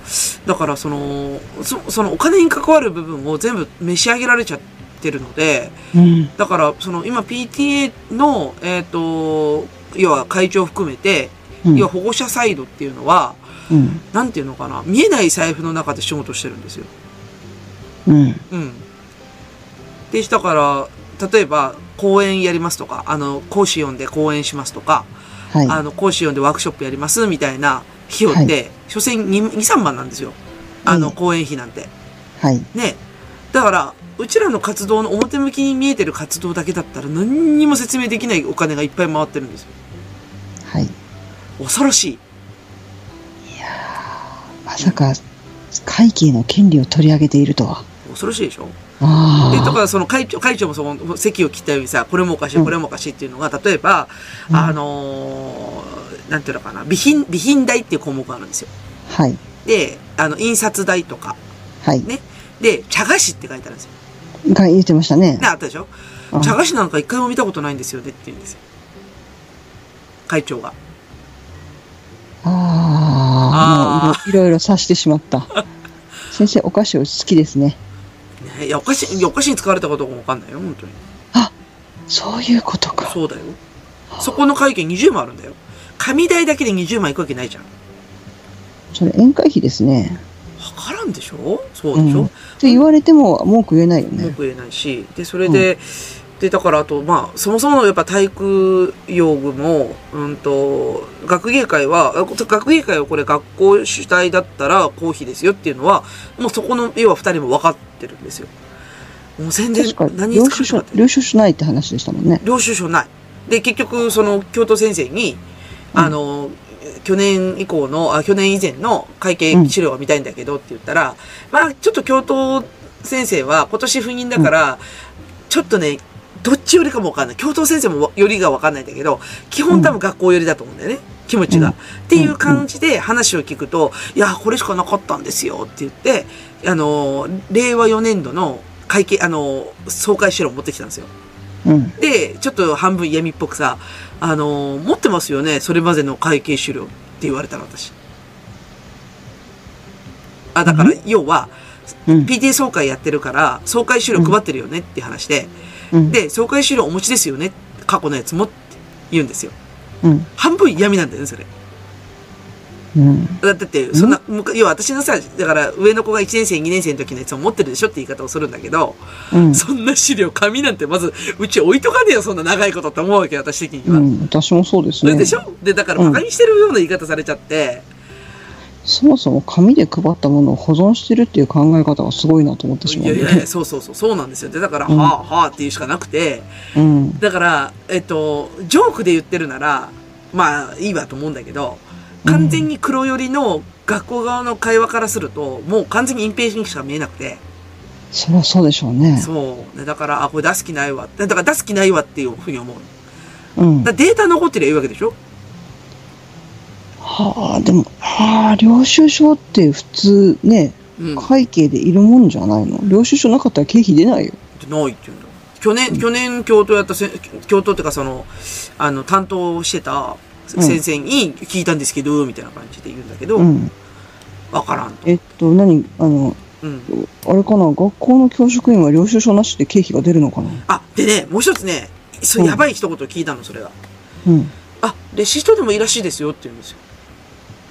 だからその、そそのお金に関わる部分を全部召し上げられちゃってるので、うん。だからその今 PTA の、えっ、と、要は会長含めて、うん要は保護者サイドっていうのは、うん。なんていうのかな、見えない財布の中で仕事してるんですよ。うん。うん。で、だから、例えば、講演やりますとか、あの、講師呼んで講演しますとか、はい。あの、講師呼んでワークショップやりますみたいな費用って、所詮2、2 3万なんですよ。あの、うん講演費なんて。はい。ね。だから、うちらの活動の表向きに見えてる活動だけだったら何にも説明できないお金がいっぱい回ってるんですよ。はい。恐ろしい。まさか、会計の権利を取り上げているとは。恐ろしいでしょ？あで、とあ。か、その会長、会長もその、席を切ったようにさ、これもおかしい、うんこれもおかしいっていうのが、例えば、うんあのーなんていうのかな、備品、備品代っていう項目があるんですよ。はい。で、あの、印刷代とか、はい。ね。で、茶菓子って書いてあるんですよ。が言ってましたねね、。あったでしょ？うん茶菓子なんか一回も見たことないんですよねって言うんですよ。会長が。ああ、いろいろいろ察してしまった。先生、お菓子お好きですね。ね、いや、お菓子、お菓子に使われたかどうかもわかんないよ、本当に。そういうことか。そうだよ。そこの会計20万あるんだよ。紙代だけで20万いくわけないじゃん。それ宴会費ですね。わからんでしょ？そうでしょ、うんって言われても文句言えないよね。文句言えないし。で、それで、で、だからあと、まあ、そもそものやっぱ体育用具も、うんと、学芸会は、あ学芸会はこれ学校主体だったら公費ですよっていうのは、もうそこの、要は二人も分かってるんですよ。もう全然何に領収書領収書ないって話でしたもんね。領収書ない。で、結局、その、教頭先生に、あの、去年以降の、あ、去年以前の会計資料が見たいんだけどって言ったら、まあ、ちょっと教頭先生は今年赴任だから、ちょっとね、どっち寄りかもわかんない。教頭先生も寄りがわかんないんだけど、基本多分学校寄りだと思うんだよね。気持ちが。うんっていう感じで話を聞くと、いや、これしかなかったんですよって言って、あの、令和4年度の会計、あの、総会資料を持ってきたんですよ。うん。で、ちょっと半分闇っぽくさ、あのー持ってますよね、それまでの会計資料って言われたの、私。あ、だから、要は、うん。PTA 総会やってるから、総会資料配ってるよねって話で、うん。で、総会資料お持ちですよね過去のやつもって言うんですよ。うん。半分嫌味なんだよね、それ。うん。だって、そんな、要は私のさ、だから上の子が1年生、2年生の時のやつを持ってるでしょって言い方をするんだけど、うん。そんな資料、紙なんてまず、うち置いとかねえよ、そんな長いことって思うわけよ、私的には。うん。私もそうですね。でしょ？で、だから馬鹿にしてるような言い方されちゃって、そもそも紙で配ったものを保存してるっていう考え方がすごいなと思ってしまう。いやいやいや、そうそうそう、そうなんですよ。で、だから、うんはあ、はあっていうしかなくて、うん。だから、えっと、ジョークで言ってるなら、まあ、いいわと思うんだけど、完全に黒寄りの学校側の会話からすると、もう完全に隠蔽にしか見えなくて、そりゃそうでしょうね。そう。でだから、あ、これ出す気ないわ。だから出す気ないわっていうふうに思う。うん。だデータ残ってりゃいいわけでしょ？はあ、でも、はあ、領収書って普通ね、うん。会計でいるもんじゃないの？領収書なかったら経費出ないよ。ってないって言うんだ。去年、去年教頭やったせ、教頭っていうかその、あの、担当してた先生に聞いたんですけど、みたいな感じで言うんだけど、うん。わからんと。えっと、何？あの、うん。あれかな？学校の教職員は領収書なしで経費が出るのかな？あ、でね、もう一つね、そううんやばい一言聞いたの、それが。うん。あ、レシートでもいいらしいですよって言うんですよ。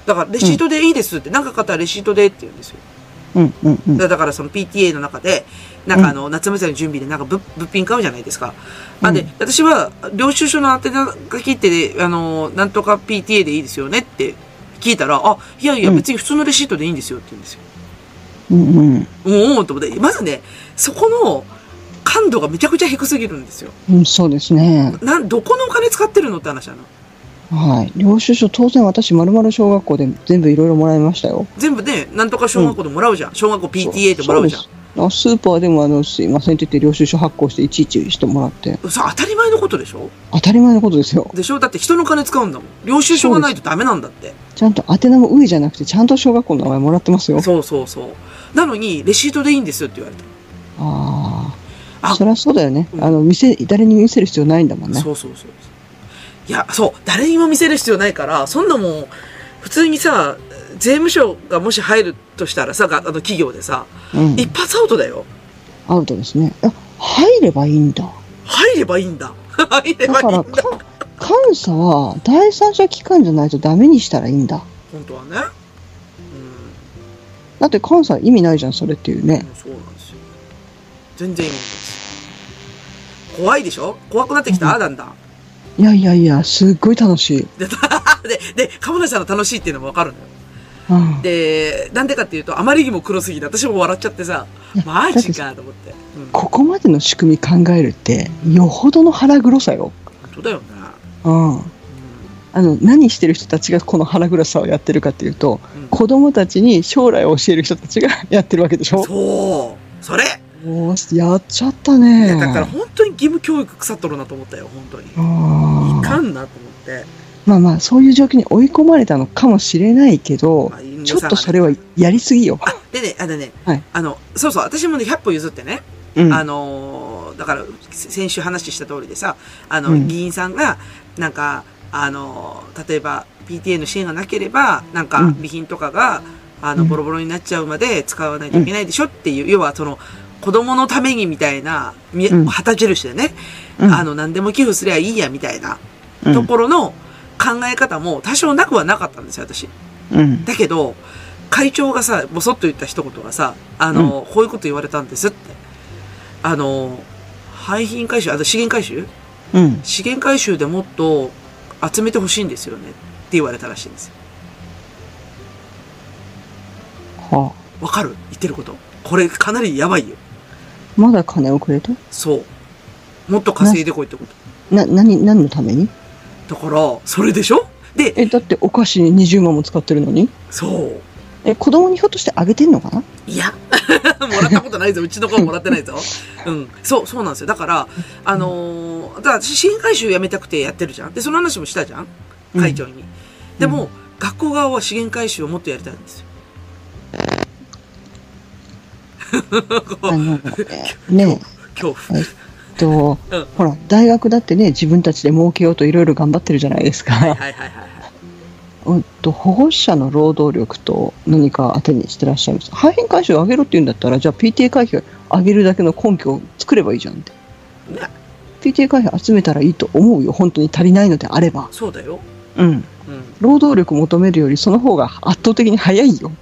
だから、レシートでいいですって、なんか買ったらレシートでって言うんですよ。うん、うん、うん。だだからその PTA の中で、なんかあの、夏祭りの準備でなんか物物品買うじゃないですか。あ、で、うん私は、領収書の宛名書きって、あの、なんとか PTA でいいですよねって聞いたら、あ、いやいや、うん別に普通のレシートでいいんですよって言うんですよ。うん、うん。うん、うん、と思って、まずね、そこの感度がめちゃくちゃ低すぎるんですよ。うん、そうですね。なん、どこのお金使ってるのって話なの。はい。領収書、当然私、まるまる小学校で全部いろいろもらいましたよ。全部ね、なんとか小学校でもらうじゃん。小学校 PTA でもらうじゃん。あスーパーでも、あの、すいませんって言って領収書発行していちいちしてもらって。さ当たり前のことでしょ？当たり前のことですよ。でしょ？だって人の金使うんだもん。領収書がないとダメなんだって。ちゃんと宛名も上じゃなくて、ちゃんと小学校の名前もらってますよ。そうそうそう。なのに、レシートでいいんですよって言われた。ああ。あそりゃそうだよね。うんあの、見せ、誰に見せる必要ないんだもんね。そうそうそう。いや、そう。誰にも見せる必要ないから、そんなもん、普通にさ、税務署がもし入るとしたらさ、があの企業でさ、うん。一発アウトだよ。アウトですね。あ、入ればいいんだ。入ればいいんだ。入ればいいんだ。か監査は第三者機関じゃないとダメにしたらいいんだ。本当はね。だって監査意味ないじゃん、それっていううん。ね。そうなんですよ。全然いいんです。怖いでしょ？怖くなってきた、だんだん。いやいやいや、すっごい楽しい。で、で、で、鴨梨さんの楽しいっていうのもわかるのよ。うん。で、なんでかっていうと、あまりにも黒すぎて、私も笑っちゃってさ、マジかと思って。うん。ここまでの仕組み考えるって、よほどの腹黒さよ。本当だよね。うん。うあの、何してる人たちがこの腹黒さをやってるかっていうと、ん。子供たちに将来を教える人たちがやってるわけでしょ？そう。それやっちゃったね。だから本当に義務教育腐っとるなと思ったよ、本当に。いかんなと思って。まあまあ、そういう状況に追い込まれたのかもしれないけどまあ、皆ちょっとそれはやりすぎよ。あ、でね、あのね、はいあの、そうそう、私もね、100歩譲ってね、うん。あのーだから、先週話した通りでさ、あの、うん議員さんが、なんか、あのー例えば、PTA の支援がなければ、なんか、うん備品とかが、あの、うんボロボロになっちゃうまで使わないといけないでしょっていう、要はその、子供のためにみたいな、旗印でね、うんあの、何でも寄付すりゃいいや、みたいなうんところの考え方も多少なくはなかったんですよ、私。うん。だけど、会長がさ、ぼそっと言った一言がさ、あの、こういうこと言われたんですって。あの、廃品回収、あと資源回収？うん。資源回収でもっと集めてほしいんですよねって言われたらしいんですよ。はわかる？言ってること。これかなりやばいよ。あ、まだ金をくれとそう。もっと稼いでこいってこと。な、何、何のために？だから、それでしょ？で、え、だってお菓子に20万も使ってるのに？そう。え、子供にひょっとしてあげてんのかな？いや、もらったことないぞ。うちの子はもらってないぞ。うん。そう、そうなんですよ。だから、あのーだから私、支援回収やめたくてやってるじゃん。で、その話もしたじゃん会長に。でも、学校側は資源回収をもっとやりたいんですよ。あの、えね恐怖。えっと、うんほら、大学だってね、自分たちで儲けようといろいろ頑張ってるじゃないですか。はいはいはいはい。うんと、保護者の労働力と何か当てにしてらっしゃいます。廃品回収を上げろって言うんだったら、じゃあ PTA 会費を上げるだけの根拠を作ればいいじゃんって。ね PTA 会費集めたらいいと思うよ。本当に足りないのであれば。そうだよ。うん。うん。労働力求めるよりその方が圧倒的に早いよ。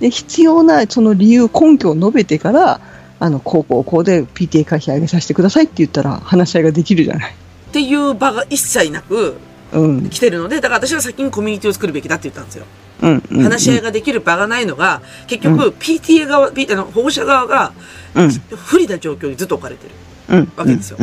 で、必要なその理由、根拠を述べてから、あの、こうこうこうで PTA 会費上げさせてくださいって言ったら話し合いができるじゃない。っていう場が一切なくうん。来てるので、だから私は先にコミュニティを作るべきだって言ったんですよ。うん。うん。話し合いができる場がないのが、結局 PTA 側、P- あの保護者側がうん。不利な状況にずっと置かれてる。うん。わけですよ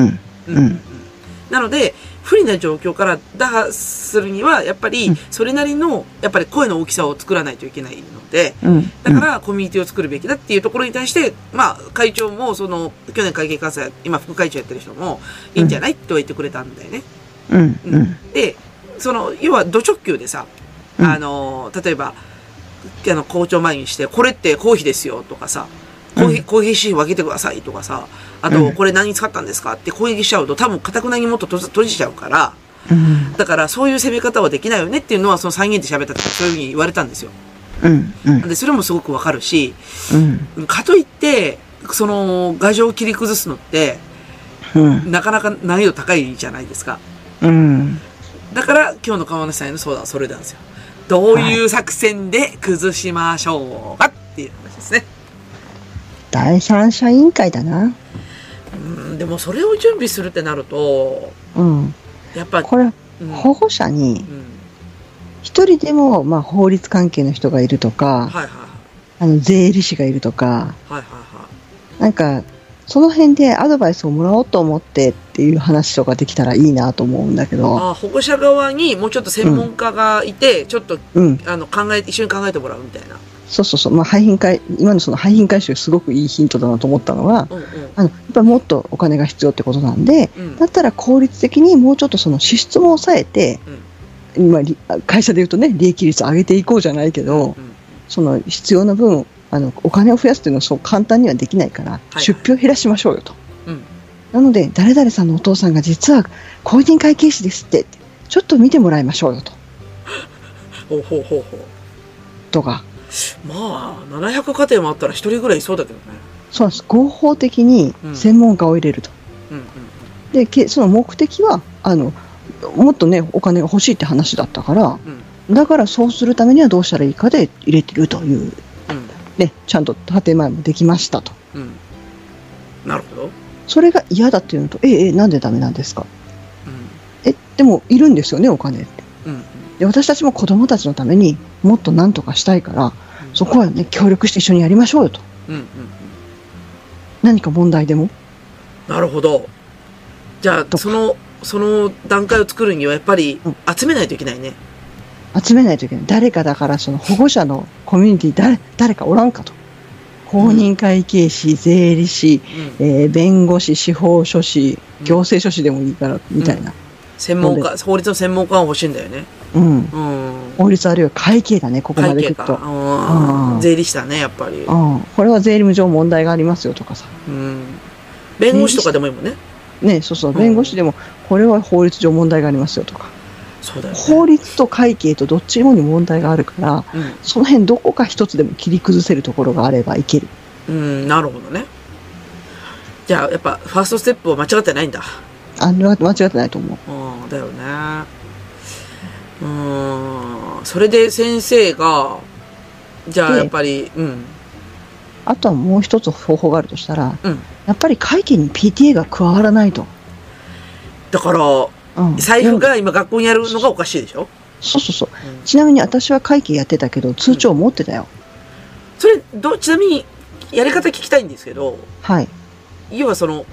なので、不利な状況から打破するには、やっぱりうん、それなりの、やっぱり声の大きさを作らないといけないので、うん。だから、コミュニティを作るべきだっていうところに対して、まあ、会長も、その、去年会計監査、今副会長やってる人も、いいんじゃないって言ってくれたんだよね。うん。ううんん。で、その、要は、土直球でさ、うんあの、例えば、あの、校長前にして、これって公費ですよとかさ、公費、うん公費支費分けてくださいとかさ、あと、うんこれ何に使ったんですかって攻撃しちゃうと、多分、固くなにもっと閉じちゃうから、うん。だから、そういう攻め方はできないよねっていうのは、その再現で喋った時そういうふうに言われたんですよ。うん。うん。で、それもすごくわかるし、うん。かといって、その、牙城を切り崩すのって、うん。なかなか難易度高いじゃないですか。うん。だから、今日の川梨さんへの相談はそれなんですよ。どういう作戦で崩しましょうかっていう話ですね。第三者委員会だな。うん、でもそれを準備するってなると、うん。やっぱ、これ、うん、保護者にうん、一人でも、まあ、法律関係の人がいるとか、はいはいあの、税理士がいるとか、はい。はいはいはい。なんか、その辺でアドバイスをもらおうと思ってっていう話とかできたらいいなと思うんだけど、あ保護者側にもうちょっと専門家がいて、ちょっと、うん。あの、考え、一緒に考えてもらうみたいな。そうそうそう。まあ、廃品回、今のその廃品回収すごくいいヒントだなと思ったのは、うんうん。あの、やっぱりもっとお金が必要ってことなんで、うんだったら効率的にもうちょっとその支出も抑えて、今、り会社で言うとね、利益率上げていこうじゃないけど、うんその必要な分、あの、お金を増やすっていうのはそう簡単にはできないから、い出費を減らしましょうよと。うんなので、誰々さんのお父さんが実は公認会計士ですって、ちょっと見てもらいましょうよと。ほうほうほうほう。とか、まあ、700家庭もあったら一人ぐらいいそうだけどね。そうなんです。合法的にうん専門家を入れると。うんうん。で、けその目的は、あの、もっとね、お金が欲しいって話だったから、うん。だからそうするためにはどうしたらいいかで入れてるという、うん。ね、ちゃんと建前もできましたと。うん。なるほど。それが嫌だっていうのと、ええ、えなんでダメなんですか？うん。え、でもいるんですよね、お金って。うん。で、私たちも子供たちのためにもっと何とかしたいから、そこはね、協力して一緒にやりましょうよと。うん。うん。うん。何か問題でも？なるほど。じゃあ、その、その段階を作るにはやっぱりうん集めないといけないね。集めないといけない。誰かだから、その保護者のコミュニティ、誰、誰かおらんかと。公認会計士、税理士、うん。えー弁護士、司法書士、行政書士でもいいから、みたいな。専門家、法律の専門家が欲しいんだよね。うん。うん。法律あるいは会計だね、ここま。でいくと。税理士だね、やっぱり。うん。これは税務上問題がありますよとかさ。うん。弁護士とかでもいいもんね。ね、そうそう、うん弁護士でも、これは法律上問題がありますよとか。そうだよね。法律と会計とどっちもに問題があるから、うん。その辺どこか一つでも切り崩せるところがあればいける。うん、なるほどね。じゃあ、やっぱ、ファーストステップは間違ってないんだ。あ間違ってないと思う。うん、だよね。うん、それで先生が、じゃあでやっぱり、うん、あとはもう一つ方法があるとしたら、うん。やっぱり会計に PTA が加わらないと。だから、うん財布が今学校にやるのがおかしいでしょ、そうそうそう。うんちなみに私は会計やってたけど、通帳持ってたよ。それ、ど、ちなみに、やり方聞きたいんですけど、はい。要はその、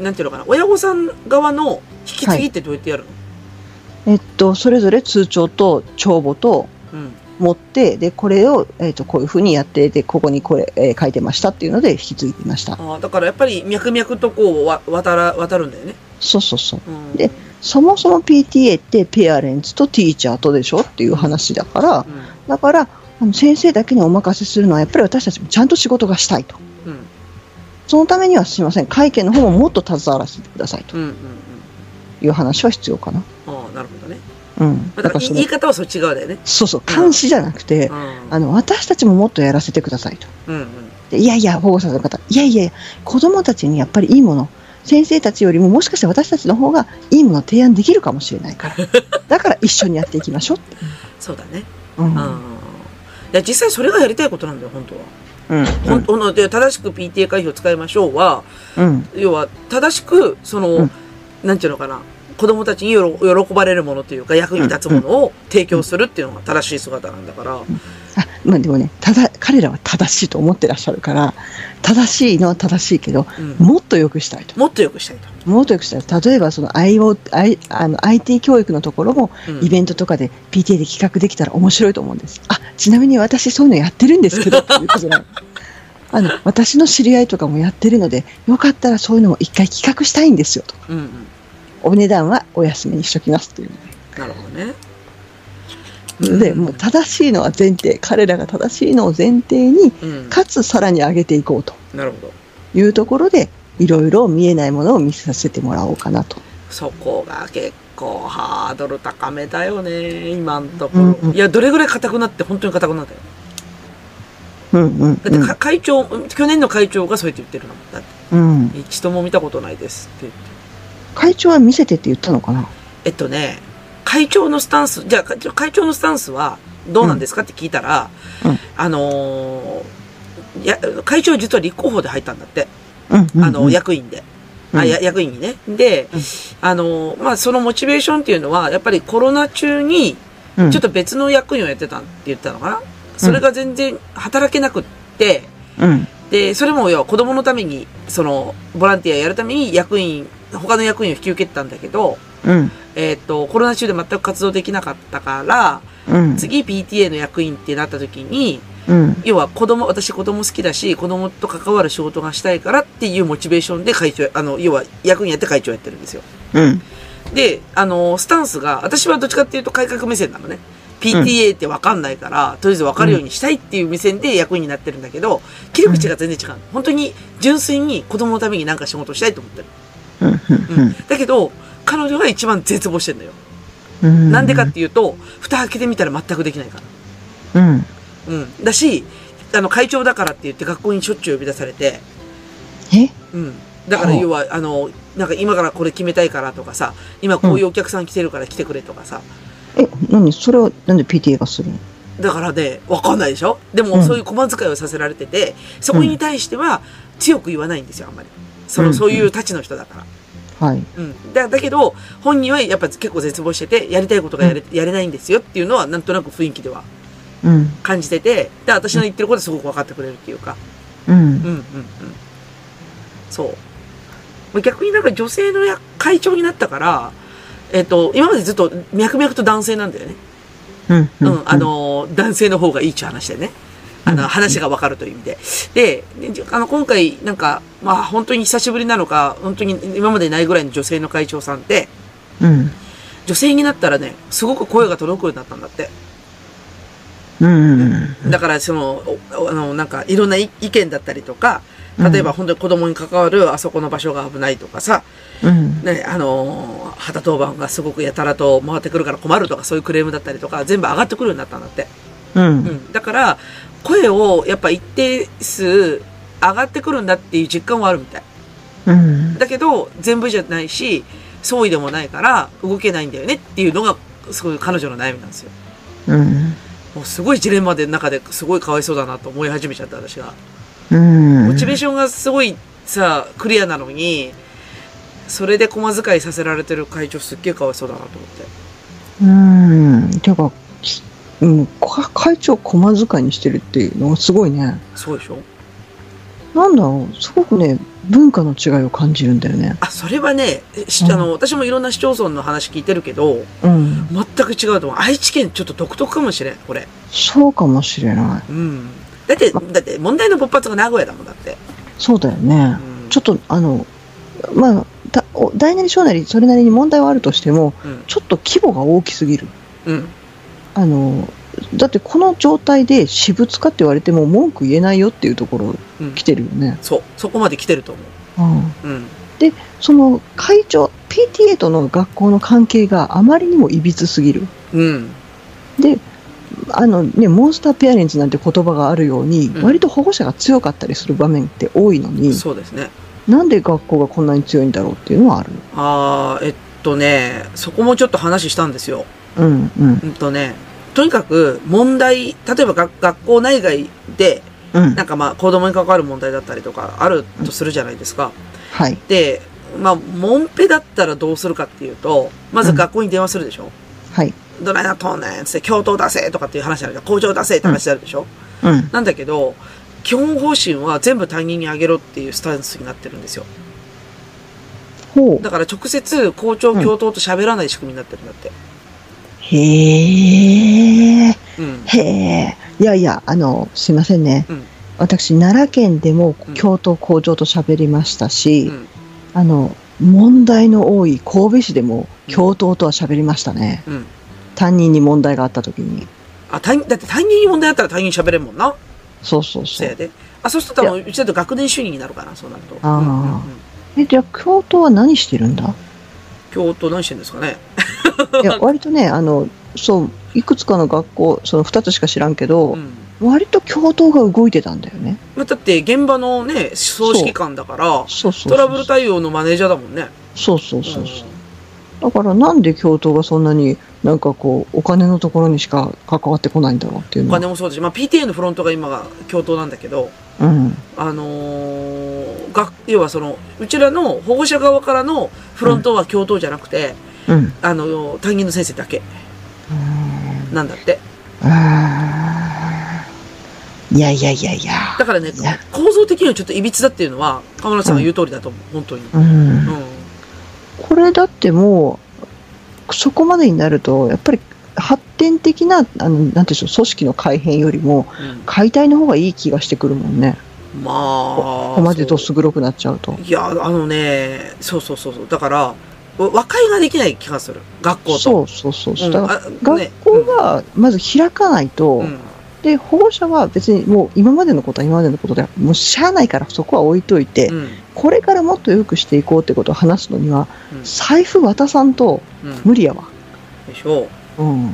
なんていうのかな、親御さん側の引き継ぎってどうやってやるの、えっと、それぞれ通帳と帳簿とうん。持って、で、これを、えっと、こういうふうにやって、で、ここにこれ、えー書いてましたっていうので引き継いでいました。ああ、だからやっぱり脈々とこう、わ、渡ら、渡るんだよね。そうそうそう。うん。でそもそも PTA ってペアレンツとティーチャーとでしょっていう話だから、うん。だから、あの先生だけにお任せするのはやっぱり私たちもちゃんと仕事がしたいと。うん。そのためにはすみません、会計の方ももっと携わらせてくださいと。いう話は必要かな。ああ、あ、なるほどね。うん。だから言い方はそっち側だよね。そうそう、監視じゃなくて、うん。あの、私たちももっとやらせてくださいと。うんうん。でいやいや、保護者の方、いやいやいや、子供たちにやっぱりいいもの、先生たちよりももしかして私たちの方がいいものを提案できるかもしれないから。だから一緒にやっていきましょうって。そうだね。うん。うん。いや、実際それがやりたいことなんだよ、本当は。うん。本当ので、正しく PTA 会費を使いましょうは、うん。要は、正しく、その、うんなんていうのかな、子供たちによろ喜ばれるものというか、役に立つものを提供するっていうのが正しい姿なんだから、あ、まあでもね、ただ、彼らは正しいと思ってらっしゃるから、正しいのは正しいけど、うんもっと良くしたいと。もっと良くしたいと。もっと良くしたい。例えば、その IO、I、あの、IT 教育のところも、うんイベントとかで PTA で企画できたら面白いと思うんです。あ、ちなみに私そういうのやってるんですけど、っていうことじゃない。あの、私の知り合いとかもやってるので、よかったらそういうのも一回企画したいんですよと。うんうん。お値段はお安めにしときますっていう。なるほどね。で、もう正しいのは前提、彼らが正しいのを前提に、うん。かつさらに上げていこうとなるほど。いうところで、いろいろ見えないものを見させてもらおうかなと。そこが結構ハードル高めだよね、今のところ。うんうんいや、どれぐらい硬くなって、本当に硬くなったよ。うんうん、だってか、会長、去年の会長がそうやって言ってるの。だって、うん。うん。一度も見たことないですって言って。会長は見せてって言ったのかな？えっとね、会長のスタンス、じゃあ会長のスタンスはどうなんですかって聞いたら、うんあのーいや、会長は実は立候補で入ったんだって。うんうんうん。あの、役員で。あ、うんや、役員にね。で、うんあのーまあ、そのモチベーションっていうのは、やっぱりコロナ中に、うん、ちょっと別の役員をやってたって言ったのかな？それが全然働けなくって、うん。で、それも要は子供のために、その、ボランティアやるために役員、他の役員を引き受けてたんだけど、うん。えっ、と、コロナ中で全く活動できなかったから、うん。次 PTA の役員ってなった時に、うん。要は子供、私子供好きだし、子供と関わる仕事がしたいからっていうモチベーションで会長、あの、要は役員やって会長やってるんですよ。うん。で、あの、スタンスが、私はどっちかっていうと改革目線なのね。PTA ってわかんないから、とりあえずわかるようにしたいっていう目線で役員になってるんだけど、切り口が全然違う。本当に純粋に子供のためになんか仕事をしたいと思ってる。うん。うん。だけど、彼女が一番絶望してんのよ。うん。なんでかっていうと、蓋開けてみたら全くできないから。うん。うん。だし、あの、会長だからって言って学校にしょっちゅう呼び出されて、え？うん。だからはあ要は、あの、なんか今からこれ決めたいからとかさ、今こういうお客さん来てるから来てくれとかさ、え、何？それはなんで PTA がするの？だからね、わかんないでしょ？でも、うんそういう小遣いをさせられてて、そこに対しては強く言わないんですよ、あんまり。その、うんそういうたちの人だから。はい。うん。だ、だけど、本人はやっぱ結構絶望してて、やりたいことがやれ、やれないんですよっていうのは、なんとなく雰囲気ではうん。感じてて、で、私の言ってることすごく分かってくれるっていうか。うんうん。うんうんそう。まあ逆になんか女性のや会長になったから、えっ、と、今までずっと脈々と男性なんだよね。うん。うん、あ、の、男性の方がいいっていう話でね。あの、話がわかるという意味で。で、であの、今回、なんか、まあ、本当に久しぶりなのか、本当に今までないぐらいの女性の会長さんって、うん。女性になったらね、すごく声が届くようになったんだって。うん。だから、その、おあの、なんか、いろんな意意見だったりとか、例えば本当に子供に関わるあそこの場所が危ないとかさ、うん。ね、あの、旗当番がすごくやたらと回ってくるから困るとか、そういうクレームだったりとか、全部上がってくるようになったんだって。う。うんん。だから、声をやっぱ一定数上がってくるんだっていう実感はあるみたい。うん。だけど、全部じゃないし、総意でもないから動けないんだよねっていうのが、すごい彼女の悩みなんですよ。うん。もうすごいジレンマで中ですごいかわいそうだなと思い始めちゃった私が。うん。モチベーションがすごいさ、クリアなのに、それで駒遣いさせられてる会長すっげえかわいそうだなと思って。うん。てか、きうん、か会長駒遣いにしてるっていうのがすごいね。そうでしょ？なんだろう、すごくね、文化の違いを感じるんだよね。あ、それはね、しあの、私もいろんな市町村の話聞いてるけど、うん。全く違うと思う。愛知県ちょっと独特かもしれん、これ。そうかもしれない。うん。だって、だって問題の勃発が名古屋だもんだって。そうだよね。うんちょっと、あの、まあ、大なり小なり、それなりに問題はあるとしても、うん。ちょっと規模が大きすぎる。うん。あの、だってこの状態で私物化って言われても文句言えないよっていうところうん来。てるよね。そう。そこまで来てると思う。うん、うん。その会長、PTA との学校の関係があまりにもいびつすぎる。うん。で、あのね、モンスターペアレンツなんて言葉があるように、うん割と保護者が強かったりする場面って多いのに、そうですね。なんで学校がこんなに強いんだろうっていうのはある。ああ、えっとね、そこもちょっと話したんですよ。うん、うん、うんとね、とにかく問題、例えば学学校内外で、うんなん。かまあ子供に関わる問題だったりとかあるとするじゃないですか。はい。で、まあ、モンペだったらどうするかっていうと、まず学校に電話するでしょ、はい。どないなっとんねんつって、教頭出せとかっていう話あるじゃん。校長出せって話あるでしょ、うん。なんだけど、基本方針は全部担任にあげろっていうスタンスになってるんですよ。ほう。だから直接校長、教頭と喋らない仕組みになってるんだって。へえ。うん。へえ。いやいや、あの、すいませんね。うん私、奈良県でもうん京都工場と喋りましたし、うん。あの、問題の多い神戸市でも教頭とは喋りましたね。うん。担任に問題があった時に。あ、担任、だって担任に問題あったら担任喋れんもんな。そうそうそう。せやで。あ、そうすると多分、うちだと学年主任になるかな、そうなると。あーうんうんうんえ、じゃあ教頭は何してるんだ？教頭何してんですかね？いや、割とね、あの、そう、いくつかの学校、その2つしか知らんけど、うん。割と教頭が動いてたんだよね。まあ、だって現場のね、総指揮官だから。トラブル対応のマネージャーだもんね。そうそうそうそう。だからなんで教頭がそんなになんかこう、お金のところにしか関わってこないんだろうっていうお。金もそうだし、まあ、PTA のフロントが今が教頭なんだけど、うん。あのー、が、要はその、うちらの保護者側からのフロントは教頭じゃなくて、うん。あの、担任の先生だけなんだって。いやいやいやいや。だからね構造的にはちょっといびつだっていうのは、河村さんが言う通りだと思う、本当に。うんう。ん。これだってもう、そこまでになると、やっぱり発展的な、あの、なんていうんでしょう、組織の改変よりも、うん解体の方がいい気がしてくるもんね。まあ、ここまでどす黒くなっちゃうと。いや、あのね、そうそうそうそう。だから、わ和解ができない気がする。学校と。そうそうそうそう。うんだからあね学校がまず開かないと、うんで、保護者は別にもう今までのことは今までのことで、もうしゃあないからそこは置いといて、うん。これからもっと良くしていこうってことを話すのには、うん財布渡さんとうん。無理やわ。でしょう。うん。だ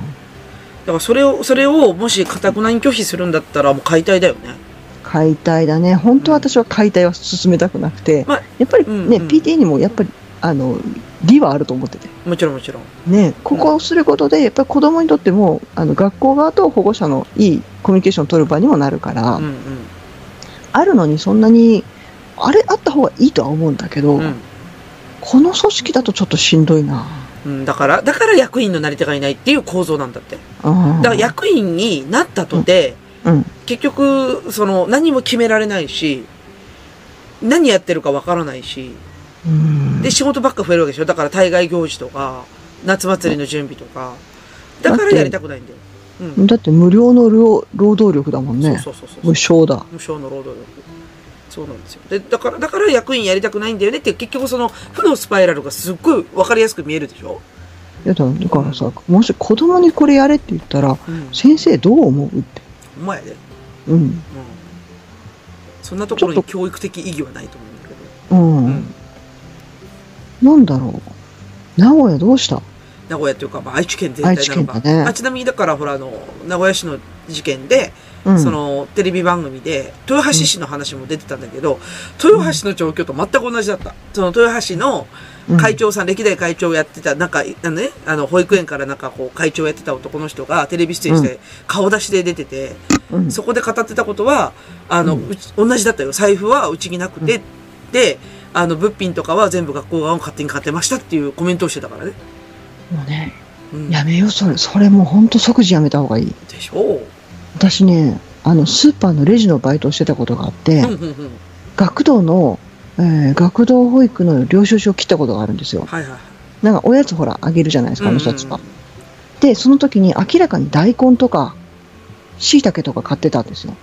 からそれを、それをもし堅くなに拒否するんだったらもう解体だよね。解体だね。本当は私は解体は進めたくなくて、まあやっぱりね、うんうん PTA にもやっぱり、あの、利はあると思ってて。もちろんもちろん。ね、ここをすることで、やっぱり子供にとっても、あの、学校側と保護者のいいコミュニケーションを取る場にもなるから、うんあるのにそんなに、あれあった方がいいとは思うんだけど、うん。この組織だとちょっとしんどいな。うん。うん。だから、だから役員のなり手がいないっていう構造なんだって。うんだから役員になったとて、うん。結局、その、何も決められないし、何やってるかわからないし、うんで、仕事ばっか増えるわけでしょだから対外行事とか、夏祭りの準備とか。だからやりたくないんだよ。うん。だって無料の労労働力だもんね。そうそうそうそう。無償だ。無償の労働力。そうなんですよ。で、だから、だから役員やりたくないんだよねって、結局その、負のスパイラルがすっごいわかりやすく見えるでしょ？いやだだからさ、もし子供にこれやれって言ったら、うん。先生どう思うって。ほんまやで。うん。うん。そんなところに教育的意義はないと思うんだけど。うん。うんなんだろう。名古屋どうした？名古屋っていうか、まあ、愛知県全体なのか。ねあちなみに、だから、ほら、あの、名古屋市の事件で、うん。その、テレビ番組で、豊橋市の話も出てたんだけど、豊橋の状況と全く同じだった。その、豊橋のうん会長さん、歴代会長をやってた、なんか、あのね、あの、保育園からなんかこう、会長をやってた男の人がテレビ出演して、顔出しで出てて、うんそこで語ってたことは、あの、うん同じだったよ。財布はうちになくて、で、あの、物品とかは全部学校側を勝手に買ってましたっていうコメントをしてたからね。もうね、うん。やめよう、それ。それもうほんと即時やめた方がいい。でしょ私ね、あの、スーパーのレジのバイトをしてたことがあって。学童の、えー学童保育の領収書を切ったことがあるんですよ。はいはい。なんかおやつほら、あげるじゃないですか、あの人たちがうん。で、その時に明らかに大根とか、椎茸とか買ってたんですよ。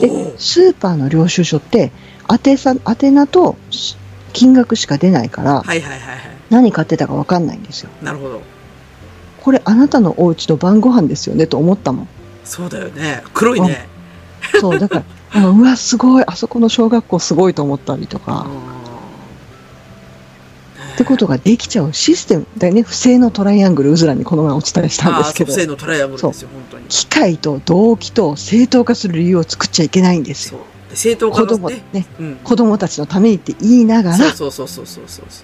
でスーパーの領収書って、宛さ、宛名とし金額しか出ないから、はいはいはいはい。何買ってたかわかんないんですよ。なるほど。これあなたのお家の晩ご飯ですよねと思ったもん。そうだよね。黒いね。そう、だから、あうわ、すごい、あそこの小学校すごいと思ったりとか。あってこことができちゃうシステムだよね。不正のトライアングル、うずらにこの前お伝えしたんですけど不、正のトライアングルですよ、本当に。機械と動機と正当化する理由を作っちゃいけないんですよ。。で正当化子供のね。ね、うん。子供たちのためにって言いながら、そうそうそうそうそうそ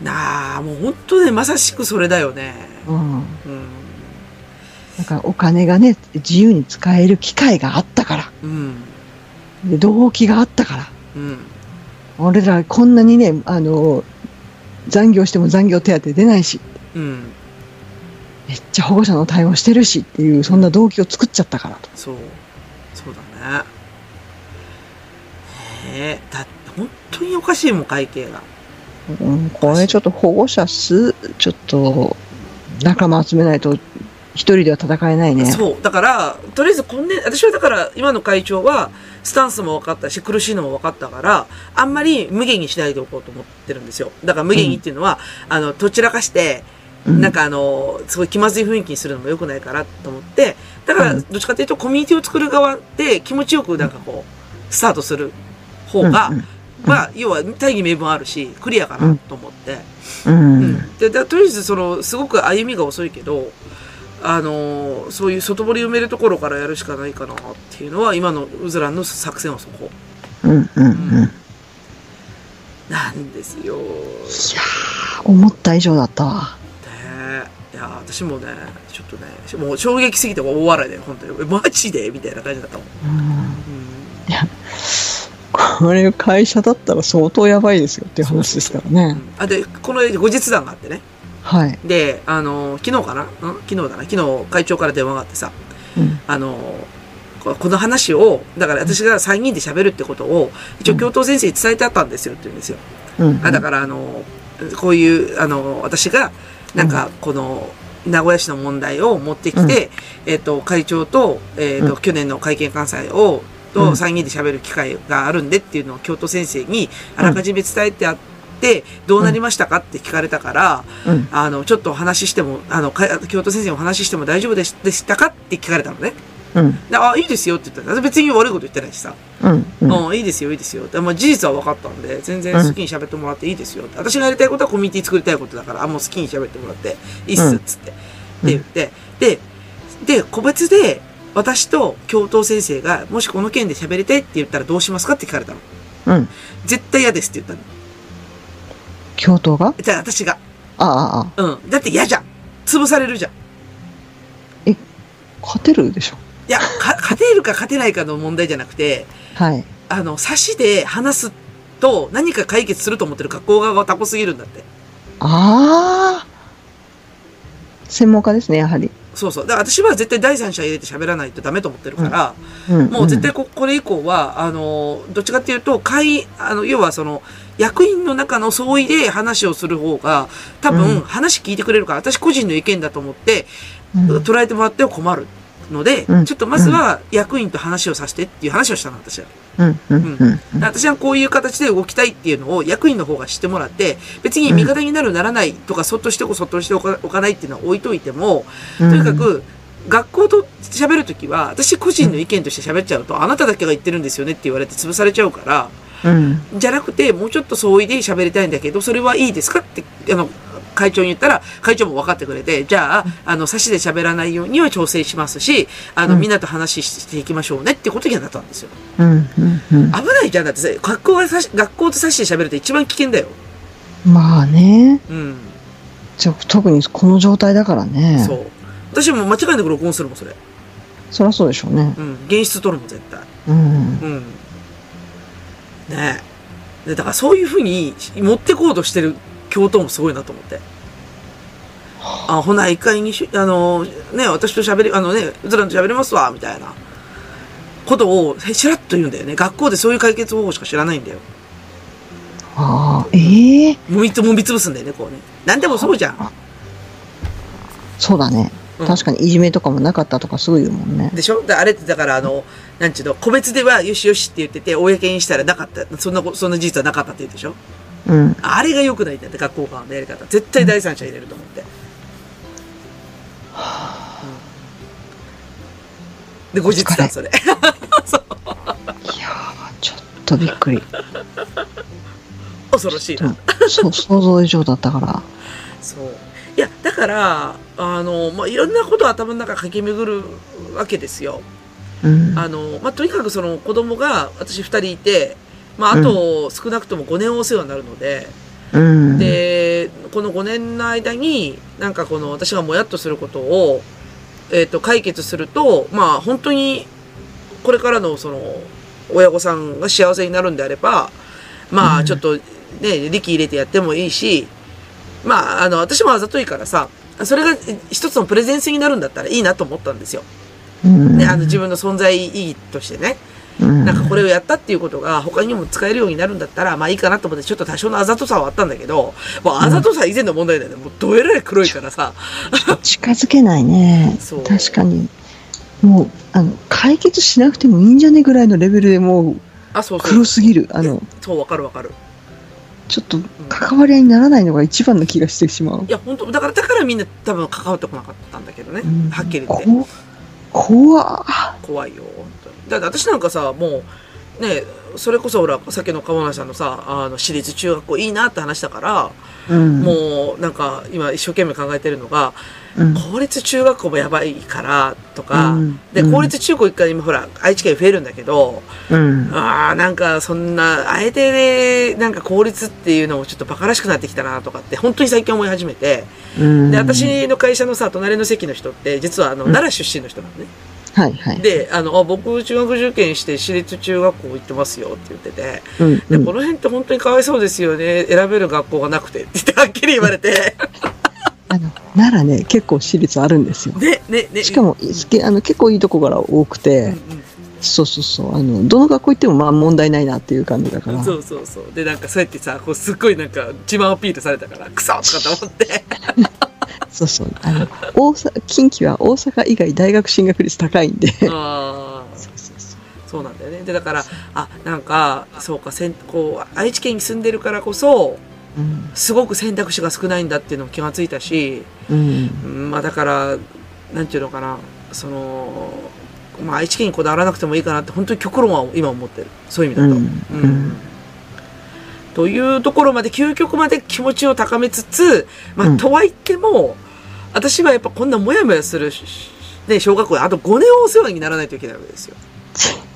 う。なあ、もう本当ね、まさしくそれだよね。うん。うん。だからお金がね、自由に使える機会があったから、うん。で動機があったから、うん。俺らこんなにね、あの、残業しても残業手当出ないし、うん。めっちゃ保護者の対応してるしっていう、そんな動機を作っちゃったからと。そう。そうだね。ねえ。だって本当におかしいもん、会計が。うん、これちょっと保護者数、ちょっと仲間集めないと一人では戦えないね。そう。だから、とりあえず今年、私はだから、今の会長は、スタンスも分かったし、苦しいのも分かったから、あんまり無限にしないでおこうと思ってるんですよ。だから無限にっていうのは、あの、どちらかして、うんなんかあの、すごい気まずい雰囲気にするのも良くないからと思って、だから、うんどっちかというと、コミュニティを作る側で気持ちよくなんかこう、スタートする方が、うんまあ、要は大義名分あるし、クリアかなと思って。うん。ううんん。で、だとりあえず、その、すごく歩みが遅いけど、あのーそういう外堀埋めるところからやるしかないかなっていうのは、今のウズランの作戦はそこうんうんうん。いなんですよ。やー、思った以上だったわ。ねいや、私もね、ちょっとね、もう衝撃すぎて大笑いだよ、本当に。えマジで？みたいな感じだったもん。うんうんこれ会社だったら相当やばいですよっていう話ですからね。あ、で、この後日談があってね。はい。で、あのー昨日かな？うん？昨日だな。昨日会長から電話があってさ、うん。あの、ここの話を、だから私が3人で喋るってことを、一応教頭先生に伝えてあったんですよって言うんですよ。うん。あ、だからあの、こういう、あの、私が、なんか、この、名古屋市の問題を持ってきて、えっ、と、会長と、えっ、と、うん。去年の会見関西を、とうん。3人で喋る機会があるんでっていうのを教頭先生にあらかじめ伝えてあって、どうなりましたかって聞かれたから、うん。あの、ちょっとお話ししても、あの、か教頭先生にお話ししても大丈夫でしたかって聞かれたのね。うん。であ、いいですよって言ったら、別に悪いこと言ってないしさ。うん。うん。うん、いいですよ、いいですよ。でまあ、事実は分かったんで、全然好きに喋ってもらっていいですよ。私がやりたいことはコミュニティ作りたいことだから、あ、もう好きに喋ってもらっていいっす、うんつって。って言って、で、で、個別で、私と教頭先生が、もしこの件で喋りたいって言ったらどうしますかって聞かれたの。うん。絶対嫌ですって言ったの。教頭が？じゃあ私が。ああ、ああ。うん。だって嫌じゃん。潰されるじゃん。勝てるでしょ？いや、か、勝てるか勝てないかの問題じゃなくて、はい。あの、差しで話すと何か解決すると思ってる学校側がタコすぎるんだって。ああ。専門家ですね、やはり。そうそう。だから私は絶対第三者入れて喋らないとダメと思ってるから、うん。もう絶対こ、これ以降は、あの、どっちかっていうと、会、あの、要はその、役員の中の総意で話をする方が、多うん分話聞いてくれるから、私個人の意見だと思って、うん、捉えてもらっては困るので、うんちょっとまずは役員と話をさせてっていう話をしたの、私は。うん。うん。うん。私はこういう形で動きたいっていうのを役員の方が知ってもらって、別に味方になるならないとか、そっとしてこそっとしておかおかないっていうのは置いといても、とにかく、学校と喋るときは、私個人の意見として喋っちゃうと、あなただけが言ってるんですよねって言われて潰されちゃうから、うん。じゃなくて、もうちょっと相違で喋りたいんだけど、それはいいですか？って、あの、会長に言ったら、会長も分かってくれて、じゃあ、あの、差しで喋らないようには調整しますし、あの、うんみんなと話していきましょうねってことにはなったんですよ。うん。うん。うん。危ないじゃん。だってさ、学校がさし、学校と差しで喋ると一番危険だよ。まあね。うん。ちょ特にこの状態だからね。そう。私も間違いなく録音するもん、それ。そりゃそうでしょうね。うん。現実取るもん、絶対。うん。うん。ねえ。で、だからそういうふうに持ってこうとしてる教頭もすごいなと思って。あ、ほな、一回にし、あの、ね、私と喋り、あのね、うずらんと喋りますわ、みたいな。ことを、へしらっと言うんだよね。学校でそういう解決方法しか知らないんだよ。ああ、ええもみつ、もみつぶすんだよね、こうね。なんでもそうじゃん。そうだね。うん確かにいじめとかもなかったとかすぐ言うもんね。でしょ？であれってだからあの、なんちゅうの、個別ではよしよしって言ってて、公にしたらなかった。そんなこ、そんな事実はなかったって言うでしょ？うん。あれが良くないんだって、学校側のやり方。絶対第三者入れると思って。うんで、後日だ、それ。いやー、ちょっとびっくり。恐ろしいな。そう、想像以上だったから。そう。いや、だから、あの、まあ、いろんなことを頭の中駆け巡るわけですよ。うん。あの、まあ、とにかくその子供が私二人いて、まあ、あと少なくとも5年お世話になるので、うん。で、この5年の間に、なんかこの私がもやっとすることを、えっ、と、解決すると、まあ、本当に、これからのその、親御さんが幸せになるんであれば、まあ、ちょっと、ね、力入れてやってもいいし、まあ、あの、私もあざといからさ、それが一つのプレゼンスになるんだったらいいなと思ったんですよ。うん、ね、あの、自分の存在意義としてね。うん、なんかこれをやったっていうことが他にも使えるようになるんだったら、まあいいかなと思って、ちょっと多少のあざとさはあったんだけど、もうあざとさ以前の問題だよね。もうどえらい黒いからさ。近づけないね。確かに。もう、あの、解決しなくてもいいんじゃねぐらいのレベルでもうあ、そう黒。すぎる。あの、そう、わかるわかる。ちょっと関わり合いにならないのが一番の気がしてしまうい。や、本当だから、だからみんな多分関わってこなかったんだけどね。うんはっきり言って。こ怖っ怖いよ、本当に。だって私なんかさ、もう、ね、それこそほら、さっきの川村さんのさ、あの、私立中学校いいなって話だから、うん。もう、なんか、今一生懸命考えてるのが、うん、公立中学校もやばいから、とか、うんで、うん公立中高一回今ほら、愛知県増えるんだけど、うん。ああ、なんかそんな、あえてね、なんか公立っていうのもちょっと馬鹿らしくなってきたなとかって、本当に最近思い始めて、うんで、私の会社のさ、隣の席の人って、実はあの、奈良出身の人なのね。はいはい。で、あの、あ僕中学受験して私立中学校行ってますよって言ってて、うん、で、うんこの辺って本当にかわいそうですよね。選べる学校がなくてってはっきり言われて。あの、奈良ね、結構私立あるんですよ。ね、ね、ね。しかも、すけあの結構いいとこから多くうんて、そうそうそう、あの、どの学校行ってもまあ問題ないなっていう感じだから。うん、そうそうそう。で、なんかそうやってさ、こうすっごいなんか自慢アピールされたから、クソとかと思って。そうそう。あの、大阪、近畿は大阪以外大学進学率高いんで。ああ。そうそうそうそうなんだよね。で、だから、あ、なんか、そうか、せん、こう、愛知県に住んでるからこそ、うん。すごく選択肢が少ないんだっていうのも気がついたし、うん。うんまあだから、なんていうのかな、その、まあ愛知県にこだわらなくてもいいかなって、本当に極論は今思ってる。そういう意味だと。うんうんというところまで、究極まで気持ちを高めつつ、まあ、うんとはいっても、私はやっぱこんなモヤモヤするし、ね、小学校であと5年お世話にならないといけないわけですよ。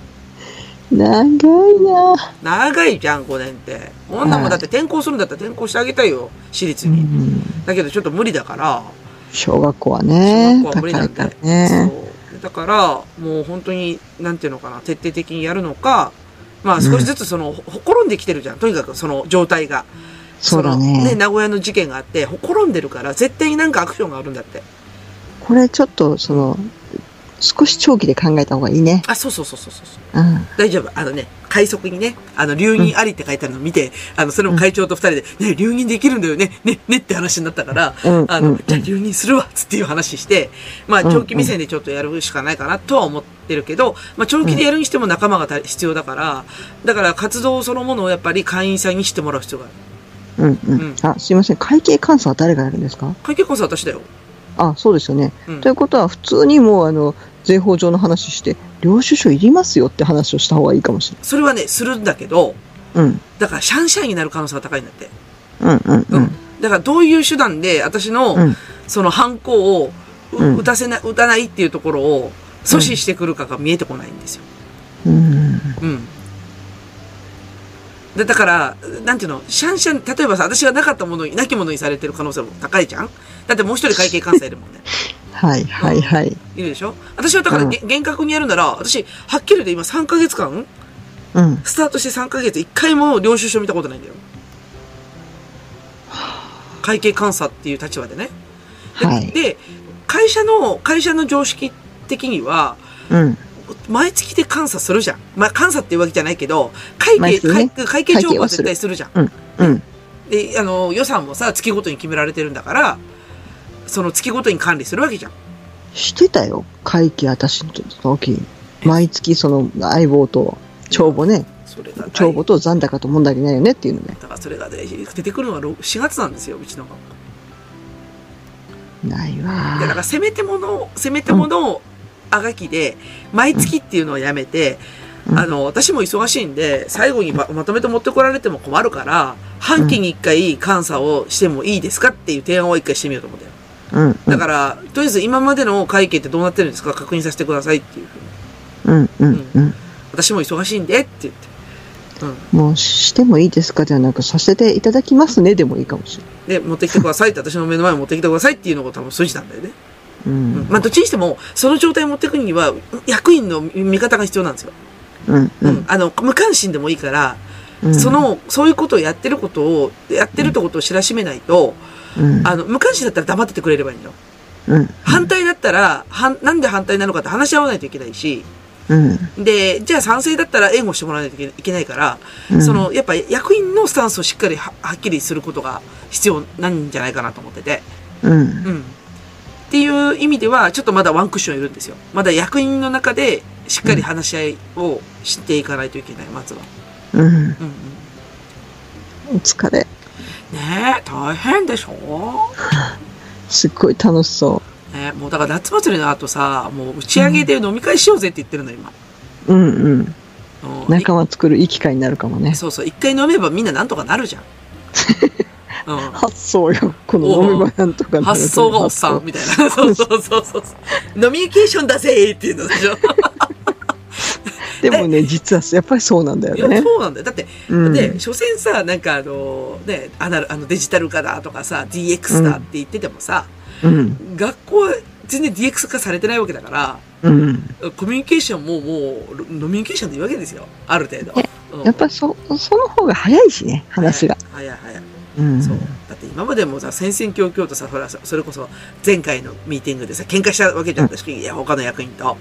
長いな長いじゃん、5年って。女もだって転校するんだったら転校してあげたいよ、私立うに。ん。だけどちょっと無理だから、小学校はね、小学校は無理なんで高いから。ね。そう。だから、もう本当に、なんていうのかな、徹底的にやるのか、まあ少しずつその、ほころんできてるじゃん。とにかくその状態が。そうだのね、ね。名古屋の事件があって、ほころんでるから、絶対になんかアクションがあるんだって。これちょっと、その、少し長期で考えた方がいいね。あ、そうそうそうそうそう。うん。大丈夫。あのね、快速にね、あの、留任ありって書いてあるのを見て、あの、それも会長と二人で、ね、留任できるんだよね、ね、ねって話になったから、うんあのうん、じゃあ留任するわ、つっていう話して、まあ、うん長期目線でちょっとやるしかないかなとは思ってるけど、まあ、長期でやるにしても仲間がた必要だから、だから活動そのものをやっぱり会員さんにしてもらう必要がある。うんううんん。あ、すいません。会計監査は誰がやるんですか？会計コンサート私だよ。あ、そうですよね。うんということは、普通にもう、あの、税法上の話して、領収書いりますよって話をした方がいいかもしれそれはね、するんだけど、ない。うん。だからシャンシャンになる可能性が高いんだって。うんうんううんん。だからどういう手段で私の、うんその犯行を打たせな、打たないっていうところを阻止してくるかが見えてこないんですよ。うん。うん。で、だから、なんていうの、シャンシャン、例えばさ、私がなかったものに、なきものにされてる可能性も高いじゃん？だってもう一人会計監査いるもんね。はいはいはい。いるでしょ？私はだから、うんげ厳格にやるなら、私、はっきり言って今3ヶ月間、うん。スタートして3ヶ月、1回も領収書見たことないんだよ。会計監査っていう立場でね。で、はいで会社の、会社の常識的には、うん。毎月で監査するじゃん。まあ、監査っていうわけじゃないけど、会計、ね会会計帳簿は絶対するじゃん。うん。うん。で、あの、予算もさ、月ごとに決められてるんだから、その月ごとに管理するわけじゃん。してたよ。会計私の時。毎月その相棒と帳簿ね。それが、帳簿と残高と問題ないよねっていうのね。だからそれが、ね、出てくるのはろ4月なんですよ、うちの学校。ないで、だからわせめてもの、せめてものをあがきで、毎月っていうのをやめて、うんあの、私も忙しいんで、最後にままとめて持ってこられても困るから、半期に一回監査をしてもいいですかっていう提案を一回してみようと思ったよ。うん。だから、とりあえず今までの会計ってどうなってるんですか確認させてくださいっていうふうに。うん、うん、うん。私も忙しいんでって言って。うん。もうしてもいいですかではなく、させていただきますねでもいいかもしれない。で、持ってきてくださいって、私の目の前に持ってきてくださいっていうのが多分筋なんだよね。ううんん。まあ、どっちにしても、その状態を持っていくには、役員の味方が必要なんですよ。うん、ううんん。。あの、無関心でもいいから、うんそ、の、そういうことをやってることを、やってるってことを知らしめないと、うん。あの、無関心だったら黙っててくれればいいのよ。うん。反対だったら、はん、なんで反対なのかって話し合わないといけないし、うん。で、じゃあ賛成だったら援護してもらわないといけないから、うんその、やっぱ役員のスタンスをしっかりははっきりすることが必要なんじゃないかなと思ってて。うん。うん。っていう意味では、ちょっっとまだワンクッションいるんですよ。まだ役員の中でしっかり話し合いをしていかないといけない、まずは。うん。うんうん。お疲れ。ねえ、大変でしょ？すっごい楽しそねえ、もうだから夏祭りの後さ、もう打ち上げで飲み会しようぜって言ってるの、今。う。うん、うん。うん仲間作るいい機会になるかもね。そうそう、一回飲めばみんななんとかなるじゃん。うん。発想よ。この飲み場なんとかなる発想がおっさんみたいな。そうそうそうそう。飲みニケーションだぜっていうのでしょ。でもね、実はやっぱりそうなんだよね。そうなんだよ。だって、うんで、所詮さ、なんかあの、ね、アナルあのデジタル化だとかさ、DX だって言っててもさ、うん。学校は全然 DX 化されてないわけだから、うん。コミュニケーションももう、ノミニケーションでいいわけですよ。ある程度。ねうんやっぱそ、その方が早いしね、話が。早い早い早い。うん。そう。だって今までもさ、戦々恐々とさ、ほら、それこそ前回のミーティングでさ、喧嘩したわけじゃん、私、いや、他の役員と。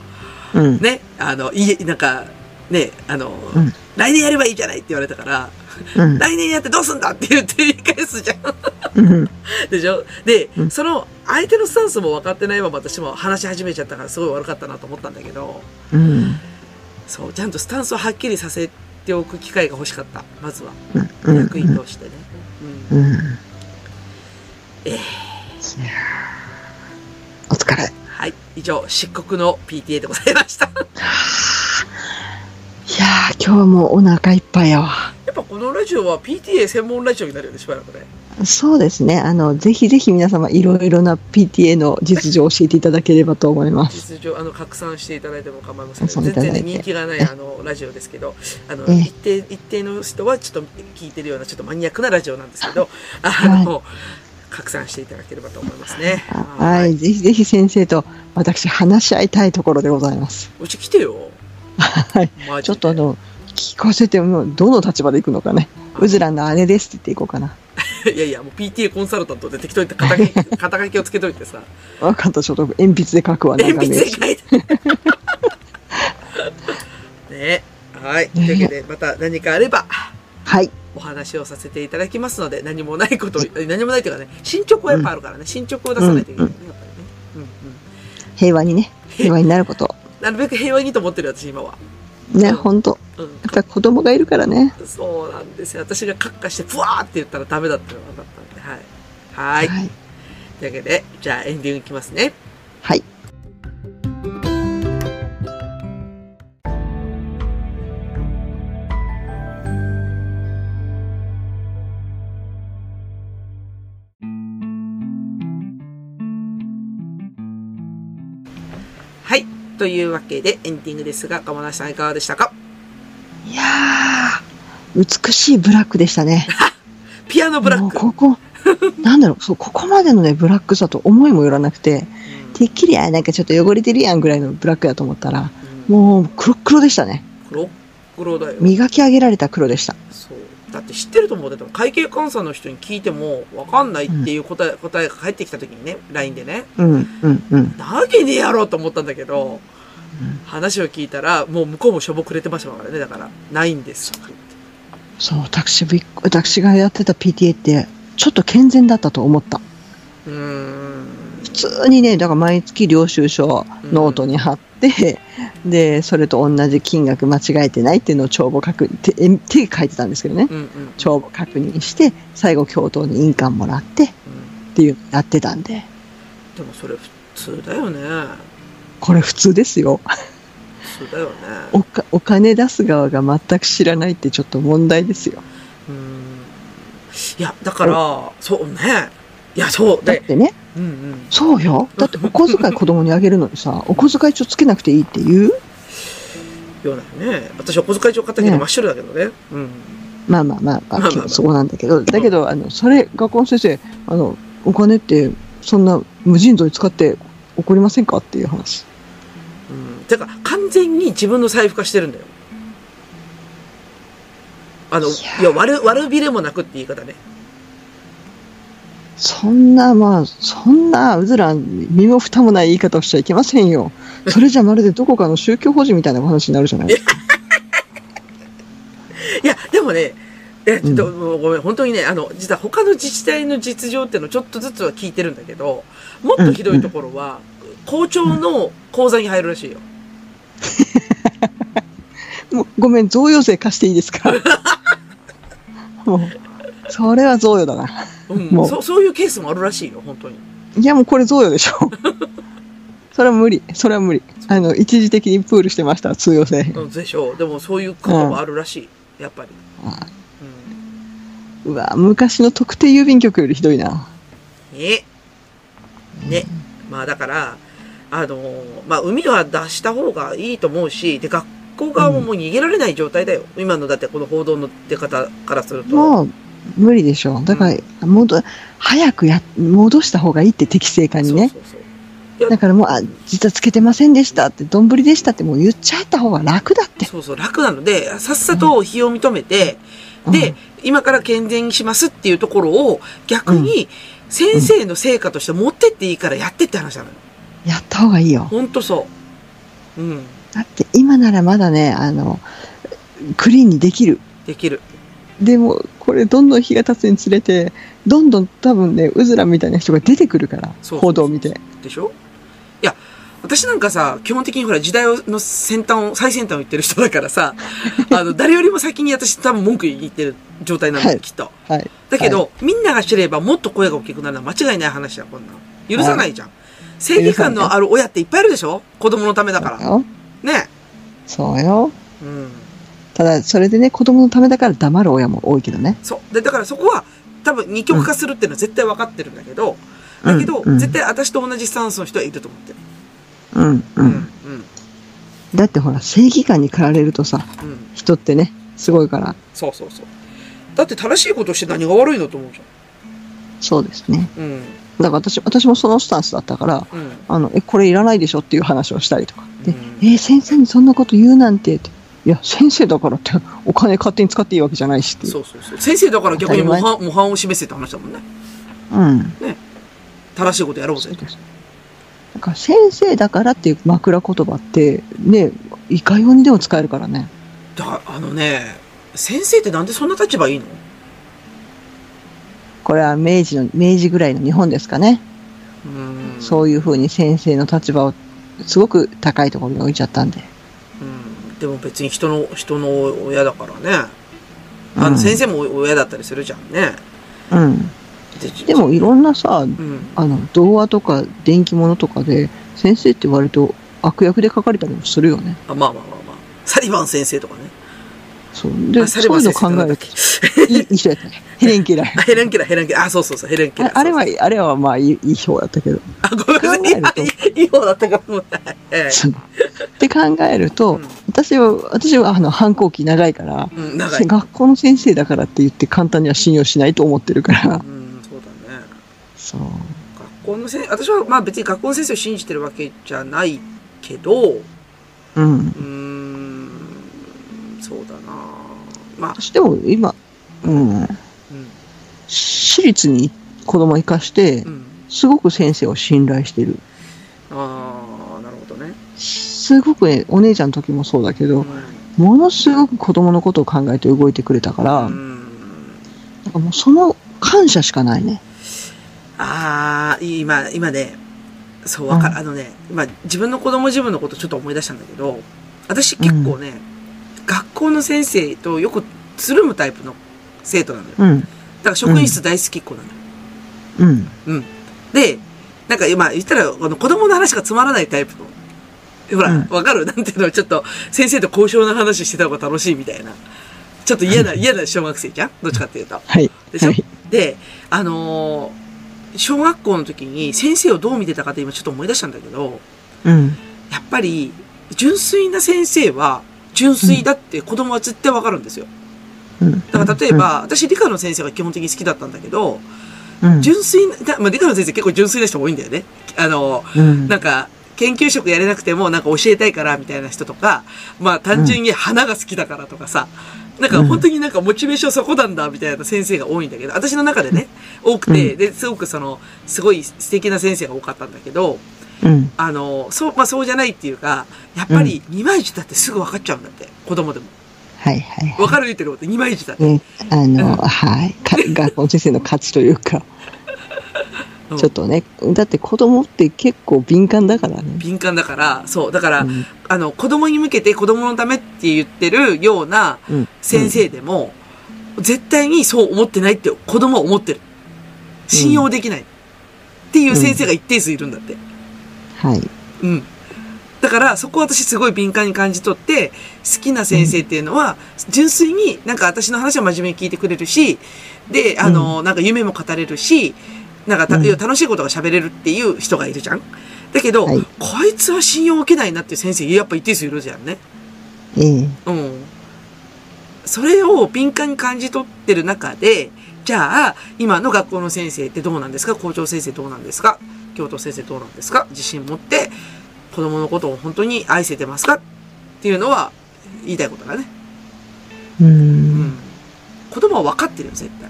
うん。ね、あの、いえ、なんか、ね、あの、うん来年やればいいじゃないって言われたから、うん。来年やってどうすんだって言って言い返すじゃん。うん。でしょ？で、うんその、相手のスタンスも分かってないまま私も話し始めちゃったからすごい悪かったなと思ったんだけど、うん。そう、ちゃんとスタンスをはっきりさせておく機会が欲しかった。まずは。うん。役員としてね。うん。うん。えーお疲れ。はい。以上、漆黒の PTA でございました。いやー、今日はもうお腹いっぱいやわ。やっぱこのラジオは PTA 専門ラジオになるよね、しばらくね。そうですね。あの、ぜひぜひ皆様いろいろな PTA の実情を教えていただければと思います。実情、あの、拡散していただいても構いません。全然ね、人気がない、あの、ラジオですけど、あの、ええ一定、一定の人はちょっと聞いてるような、ちょっとマニアックなラジオなんですけど、あの、拡散していただければと思いますね。はい。ぜひぜひ先生と私話し合いたいところでございます。うち来てよ。はい。ちょっとあ、の、聞かせても、どの立場で行くのかね。うずらの姉ですって言っていこうかな。いやいや、もう PTA コンサルタントで適当に 肩書き肩書きをつけといてさ、わかった、ちょっと鉛筆で書くわ、鉛筆で名書いて。ねはい。というわけで、また何かあれば、はい。お話をさせていただきますので、何もないことを、何もないというかね、進捗はやっぱあるからね、進捗を出さないといけないね、やっぱりね。うんうん。平和にね、平和になること。なるべく平和にと思ってる私今は。ね、うんほんと。うん。やっぱり子供がいるからね。そうなんですよ。私がカッカして、ふわーって言ったらダメだったのが分かったんで、はい。はい。はい。というわけで、じゃあエンディングいきますね。はい。というわけで、エンディングですが、鴨梨さんいかがでしたか？いやー、美しいブラックでしたね。ピアノブラック。ここ、なんだろう、そう、ここまでのね、ブラックさと思いもよらなくて、てっきり、あ、なんかちょっと汚れてるやんぐらいのブラックだと思ったら、うんもう黒っ黒でしたね。黒黒だよ。磨き上げられた黒でした。そう。だって知ってると思う。だって会計監査の人に聞いてもわかんないっていう答え、答えが返ってきた時にね、LINE でね、うん、うん、うん。なわけねえやろうと思ったんだけど、話を聞いたら、もう向こうもしょぼくれてましたからね。だから、ないんです。そう、私私がやってた PTA って、ちょっと健全だったと思った。うーん。普通にね、だから毎月領収書ノートに貼って、で、それと同じ金額間違えてないっていうのを帳簿確認、手手書いてたんですけどね。うんうん。帳簿確認して、最後教頭に印鑑もらってっうんていうのやってたんで、でもそれ普通だよね。これ普通ですよ。そうだよね。おかお金出す側が全く知らないってちょっと問題ですよ。うん。いや、だから、そうね。いや、そう。で、だってね、うんうん。そうよ。だってお小遣い子供にあげるのにさ、お小遣い帳つけなくていいって言う？ようなね。私は小遣い帳買ったけどね真っ白だけどね。うん。まあまあまあ、まあまあまあそうなんだけど、だけど、あの、それ、学校の先生、あの、お金って、そんな無尽蔵に使って怒りませんかっていう話。うん。てか、完全に自分の財布化してるんだよ。あの、いいや、悪、悪びれもなくって言い方ね。そんな、まあ、そんな、うずら、身も蓋もない言い方をしちゃいけませんよ。それじゃまるでどこかの宗教法人みたいなお話になるじゃないですか。いや、でもね、え、ちょっと、うんごめん、本当にね、あの、実は他の自治体の実情っていうのをちょっとずつは聞いてるんだけど、もっとひどいところは、校長の口座に入るらしいよ。もうごめん、贈与税貸していいですか？もう、それは贈与だな。うんもうそ。そういうケースもあるらしいよ、本当に。いや、もうこれ贈与でしょ。それは無理。それは無理。あの、一時的にプールしてました、通用性。うん、でしょう。でもそういうこともあるらしい。やっぱり。あうん。うわ、昔の特定郵便局よりひどいな。ね。ね。まあだから、あのーまあ海は出した方がいいと思うし、で、学校側ももう逃げられない状態だよ。今のだってこの報道の出方からすると。もう、無理でしょ。だから、もっと、早くや、戻した方がいいって適正化にね。だからもう、あ、実はつけてませんでしたって、どんぶりでしたってもう言っちゃった方が楽だって。そうそう、楽なので、さっさと非を認めて、で、今から健全にしますっていうところを、逆に、先生の成果として持ってっていいからやってって話なのよ。うん、やった方がいいよ。ほんとそう。うん。だって今ならまだね、あの、クリーンにできる。できる。でも、これどんどん日が経つにつれて、どんどん多分ね、うずらみたいな人が出てくるから、そう報道を見て。でしょ？いや、私なんかさ、基本的にほら、時代の先端を、最先端を言ってる人だからさ、あの、誰よりも先に私多分文句言ってる状態なんだよ、はいきっと。はい。だけど、はみんなが知ればもっと声が大きくなるのは間違いない話だ、こんなん。許さないじゃん。正義感のある親っていっぱいいるでしょ？子供のためだから。よね。そうよ。うん。ただ、それでね、子供のためだから黙る親も多いけどね。そう。で、だからそこは、多分二極化するっていうのは絶対分かってるんだけど、だけど、うんうん絶対私と同じスタンスの人はいると思ってる。うん、う。うんん。だってほら、正義感に駆られるとさ、うん。うん。人ってね、すごいから。そうそうそう。だって正しいことして何が悪いのと思うじそうですね。ゃん。うん。だから私、私もそのスタンスだったから、うん。あの、え、これいらないでしょっていう話をしたりとか。で、うんえー先生にそんなこと言うなんてって。いや、先生だからって、お金勝手に使っていいわけじゃないしっていう。そうそうそう。先生だから逆に模範模範を示せって話だもんね。うん。正しいことやろうぜそう。です。だから先生だからっていう枕言葉って、ね、いかようにでも使えるからね。だあのね、先生ってなんでそんな立場いいの？これは明治の、明治ぐらいの日本ですかね。うん。そういうふうに先生の立場をすごく高いところに置いちゃったんで。うん。でも別に人の、人の親だからね。あの、うん先生も親だったりするじゃんね。うん。ででもいろんなさ、うん。あの、童話とか電気物とかで、先生って割と悪役で書かれたりもするよね。あまあまあまあまあ。サリバン先生とかね。そう。で、あそういうの考えると、いいいい人やったね。ヘレンケラー。あヘレンケラー、ヘレンケラー。あ、そうそうそう、ヘレンケラー。ああれはあれはまあいいいい方だったけど。あ、ごめんなさい。いい方だったかも。って考えると、うん私は、私はあの反抗期長いから。学校の先生だからって言って簡単には信用しないと思ってるからう。ん、そうだね。そう。学校の先生、私はまあ別に学校の先生を信じてるわけじゃないけど、うん、まあ、私でも今、うん。うん、私立に子供を生かしてう、ん。すごく先生を信頼してる。ああ、なるほどね。すごくね、お姉ちゃんの時もそうだけうど、ん。ものすごく子供のことを考えて動いてくれたから、なんうんかもうその感謝しかないね。ああ、今、今ね、そう、わかる。うんあのね、今、自分の子供自分のことちょっと思い出したんだけど、私結構ね、学校の先生とよくつるむタイプの生徒なのよ。だうん。から職員室大好きっ子なのよ。うん。うん。で、なんか今言ったら、あの子供の話がつまらないタイプのほら、うんわかる？なんていうの？ちょっと、先生と交渉の話してた方が楽しいみたいな。ちょっと嫌な、嫌な小学生じゃん？どっちかっていうと。はい。でしょ、はい。で、あのー小学校の時に先生をどう見てたかって今ちょっと思い出したんだけど、うん。やっぱり、純粋な先生は、純粋だって子供は絶対わかるんですよ。うん。だから例えば、私理科の先生が基本的に好きだったんだけど、うん、純粋な、だまあ、理科の先生結構純粋な人多いんだよね。あの、うん、なんか、研究職やれなくてもなんか教えたいからみたいな人とか、まあ単純に花が好きだからとかさ、なんか本当になんかモチベーションそこなんだみたいな先生が多いんだけど、私の中でね、多くて、うんで、すごくその、すごい素敵な先生が多かったんだけど、うん。あの、そう、まあそうじゃないっていうか、やっぱり二枚舌ってすぐ分かっちゃうんだって、子供でも。はいはいは分かる言ってること、二枚舌って。あの、はい。か学校の先生の価値というか、うんちょっとね、だって子供って結構敏感だからね。敏感だから、そう、だから、うんあの、子供に向けて子供のためって言ってるようなうん先生でも、絶対にそう思ってないって子供は思ってる。信用できない。っていう先生が一定数いるんだって。はい。うん。だから、そこは私すごい敏感に感じ取って、好きな先生っていうのは、純粋になんか私の話は真面目に聞いてくれるし、で、あの、なんか夢も語れるし、なんかた、うん楽しいことが喋れるっていう人がいるじゃんだけど、はいこいつは信用を受けないなっていう先生、やっぱ一定数いるじゃんね。ええうん。それを敏感に感じ取ってる中で、じゃあ、今の学校の先生ってどうなんですか？校長先生どうなんですか？教頭先生どうなんですか？自信持って、子供のことを本当に愛せてますか？っていうのは、言いたいことだね。う。うんん。子供は分かってるよ、絶対。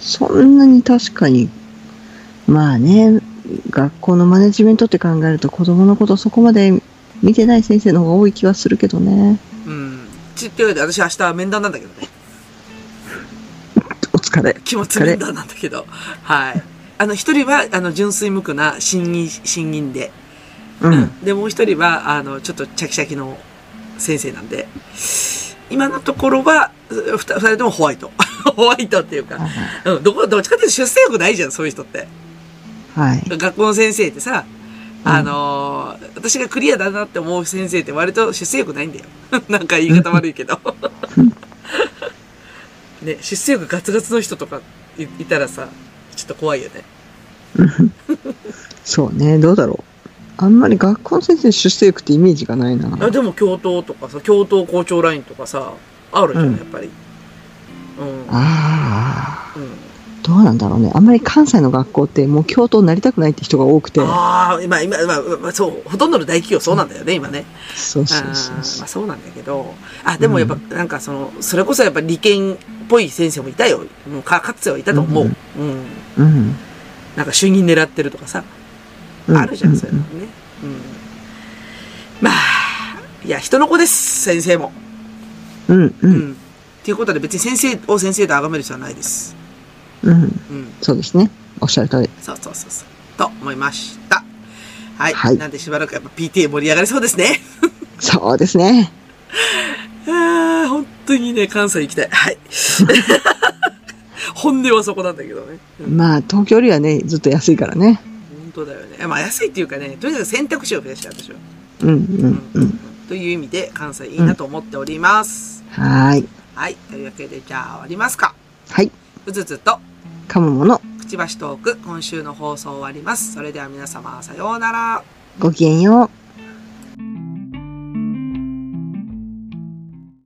そんなに確かに、まあね、学校のマネジメントって考えると子供のことそこまで見てない先生の方が多い気はするけどね。うん。ちっていうわけで、私明日面談なんだけどね。気持ち面談なんだけど。はい。あの、一人は、あの、純粋無垢な新任、新任で。うん。で、もう一人は、あの、ちょっとチャキチャキの先生なんで、今のところは、二人ともホワイト。ホワイトっていうか、うん、どこ、どっちかっていうと出世欲ないじゃん、そういう人って。はい。学校の先生ってさ、あのー私がクリアだなって思う先生って割と出世欲ないんだよ。なんか言い方悪いけど。ね、出世欲ガツガツの人とかいいたらさ、ちょっと怖いよね。そうね、どうだろう。あんまり学校の先生出世欲ってイメージがないな。あでも教頭とかさ、教頭校長ラインとかさ、あるじゃん、うんやっぱり。うん。ああ、うん、どうなんだろうね。あんまり関西の学校ってもう教頭になりたくないって人が多くて。ああ、今、今、まあ、まあ、そう、ほとんどの大企業そうなんだよね、今ね。そうそうあそうまあそうなんだけど、あ、でもやっぱ、なんかその、それこそやっぱ理研っぽい先生もいたよ。もうか、かつてはいたと思う。ううんん。う。うん。なんか主任狙ってるとかさ、うんあるじゃん、そういうのね。うん。まあ、いや、人の子です、先生も。うん、う、うんん。っていうことで別に先生を先生と崇める必要はないです。うん。うん。そうですね。おっしゃる通り。そうそうそうそう。と思いました。はい。はいなんでしばらくやっぱ PTA 盛り上がりそうですね。そうですね。あー本当にね、関西行きたい。はい。本音はそこなんだけどね。うんまあ、東京よりはね、ずっと安いからね。本当だよね。まあ安いっていうかね、とにかく選択肢を増やしたい、私は。うん、うん、うん。という意味で、関西いいなと思っております。はーい。はい。というわけで、じゃあ終わりますか。はい。うつつと、かももの、くちばしトーク、今週の放送終わります。それでは皆様、さようなら。ごきげんよう。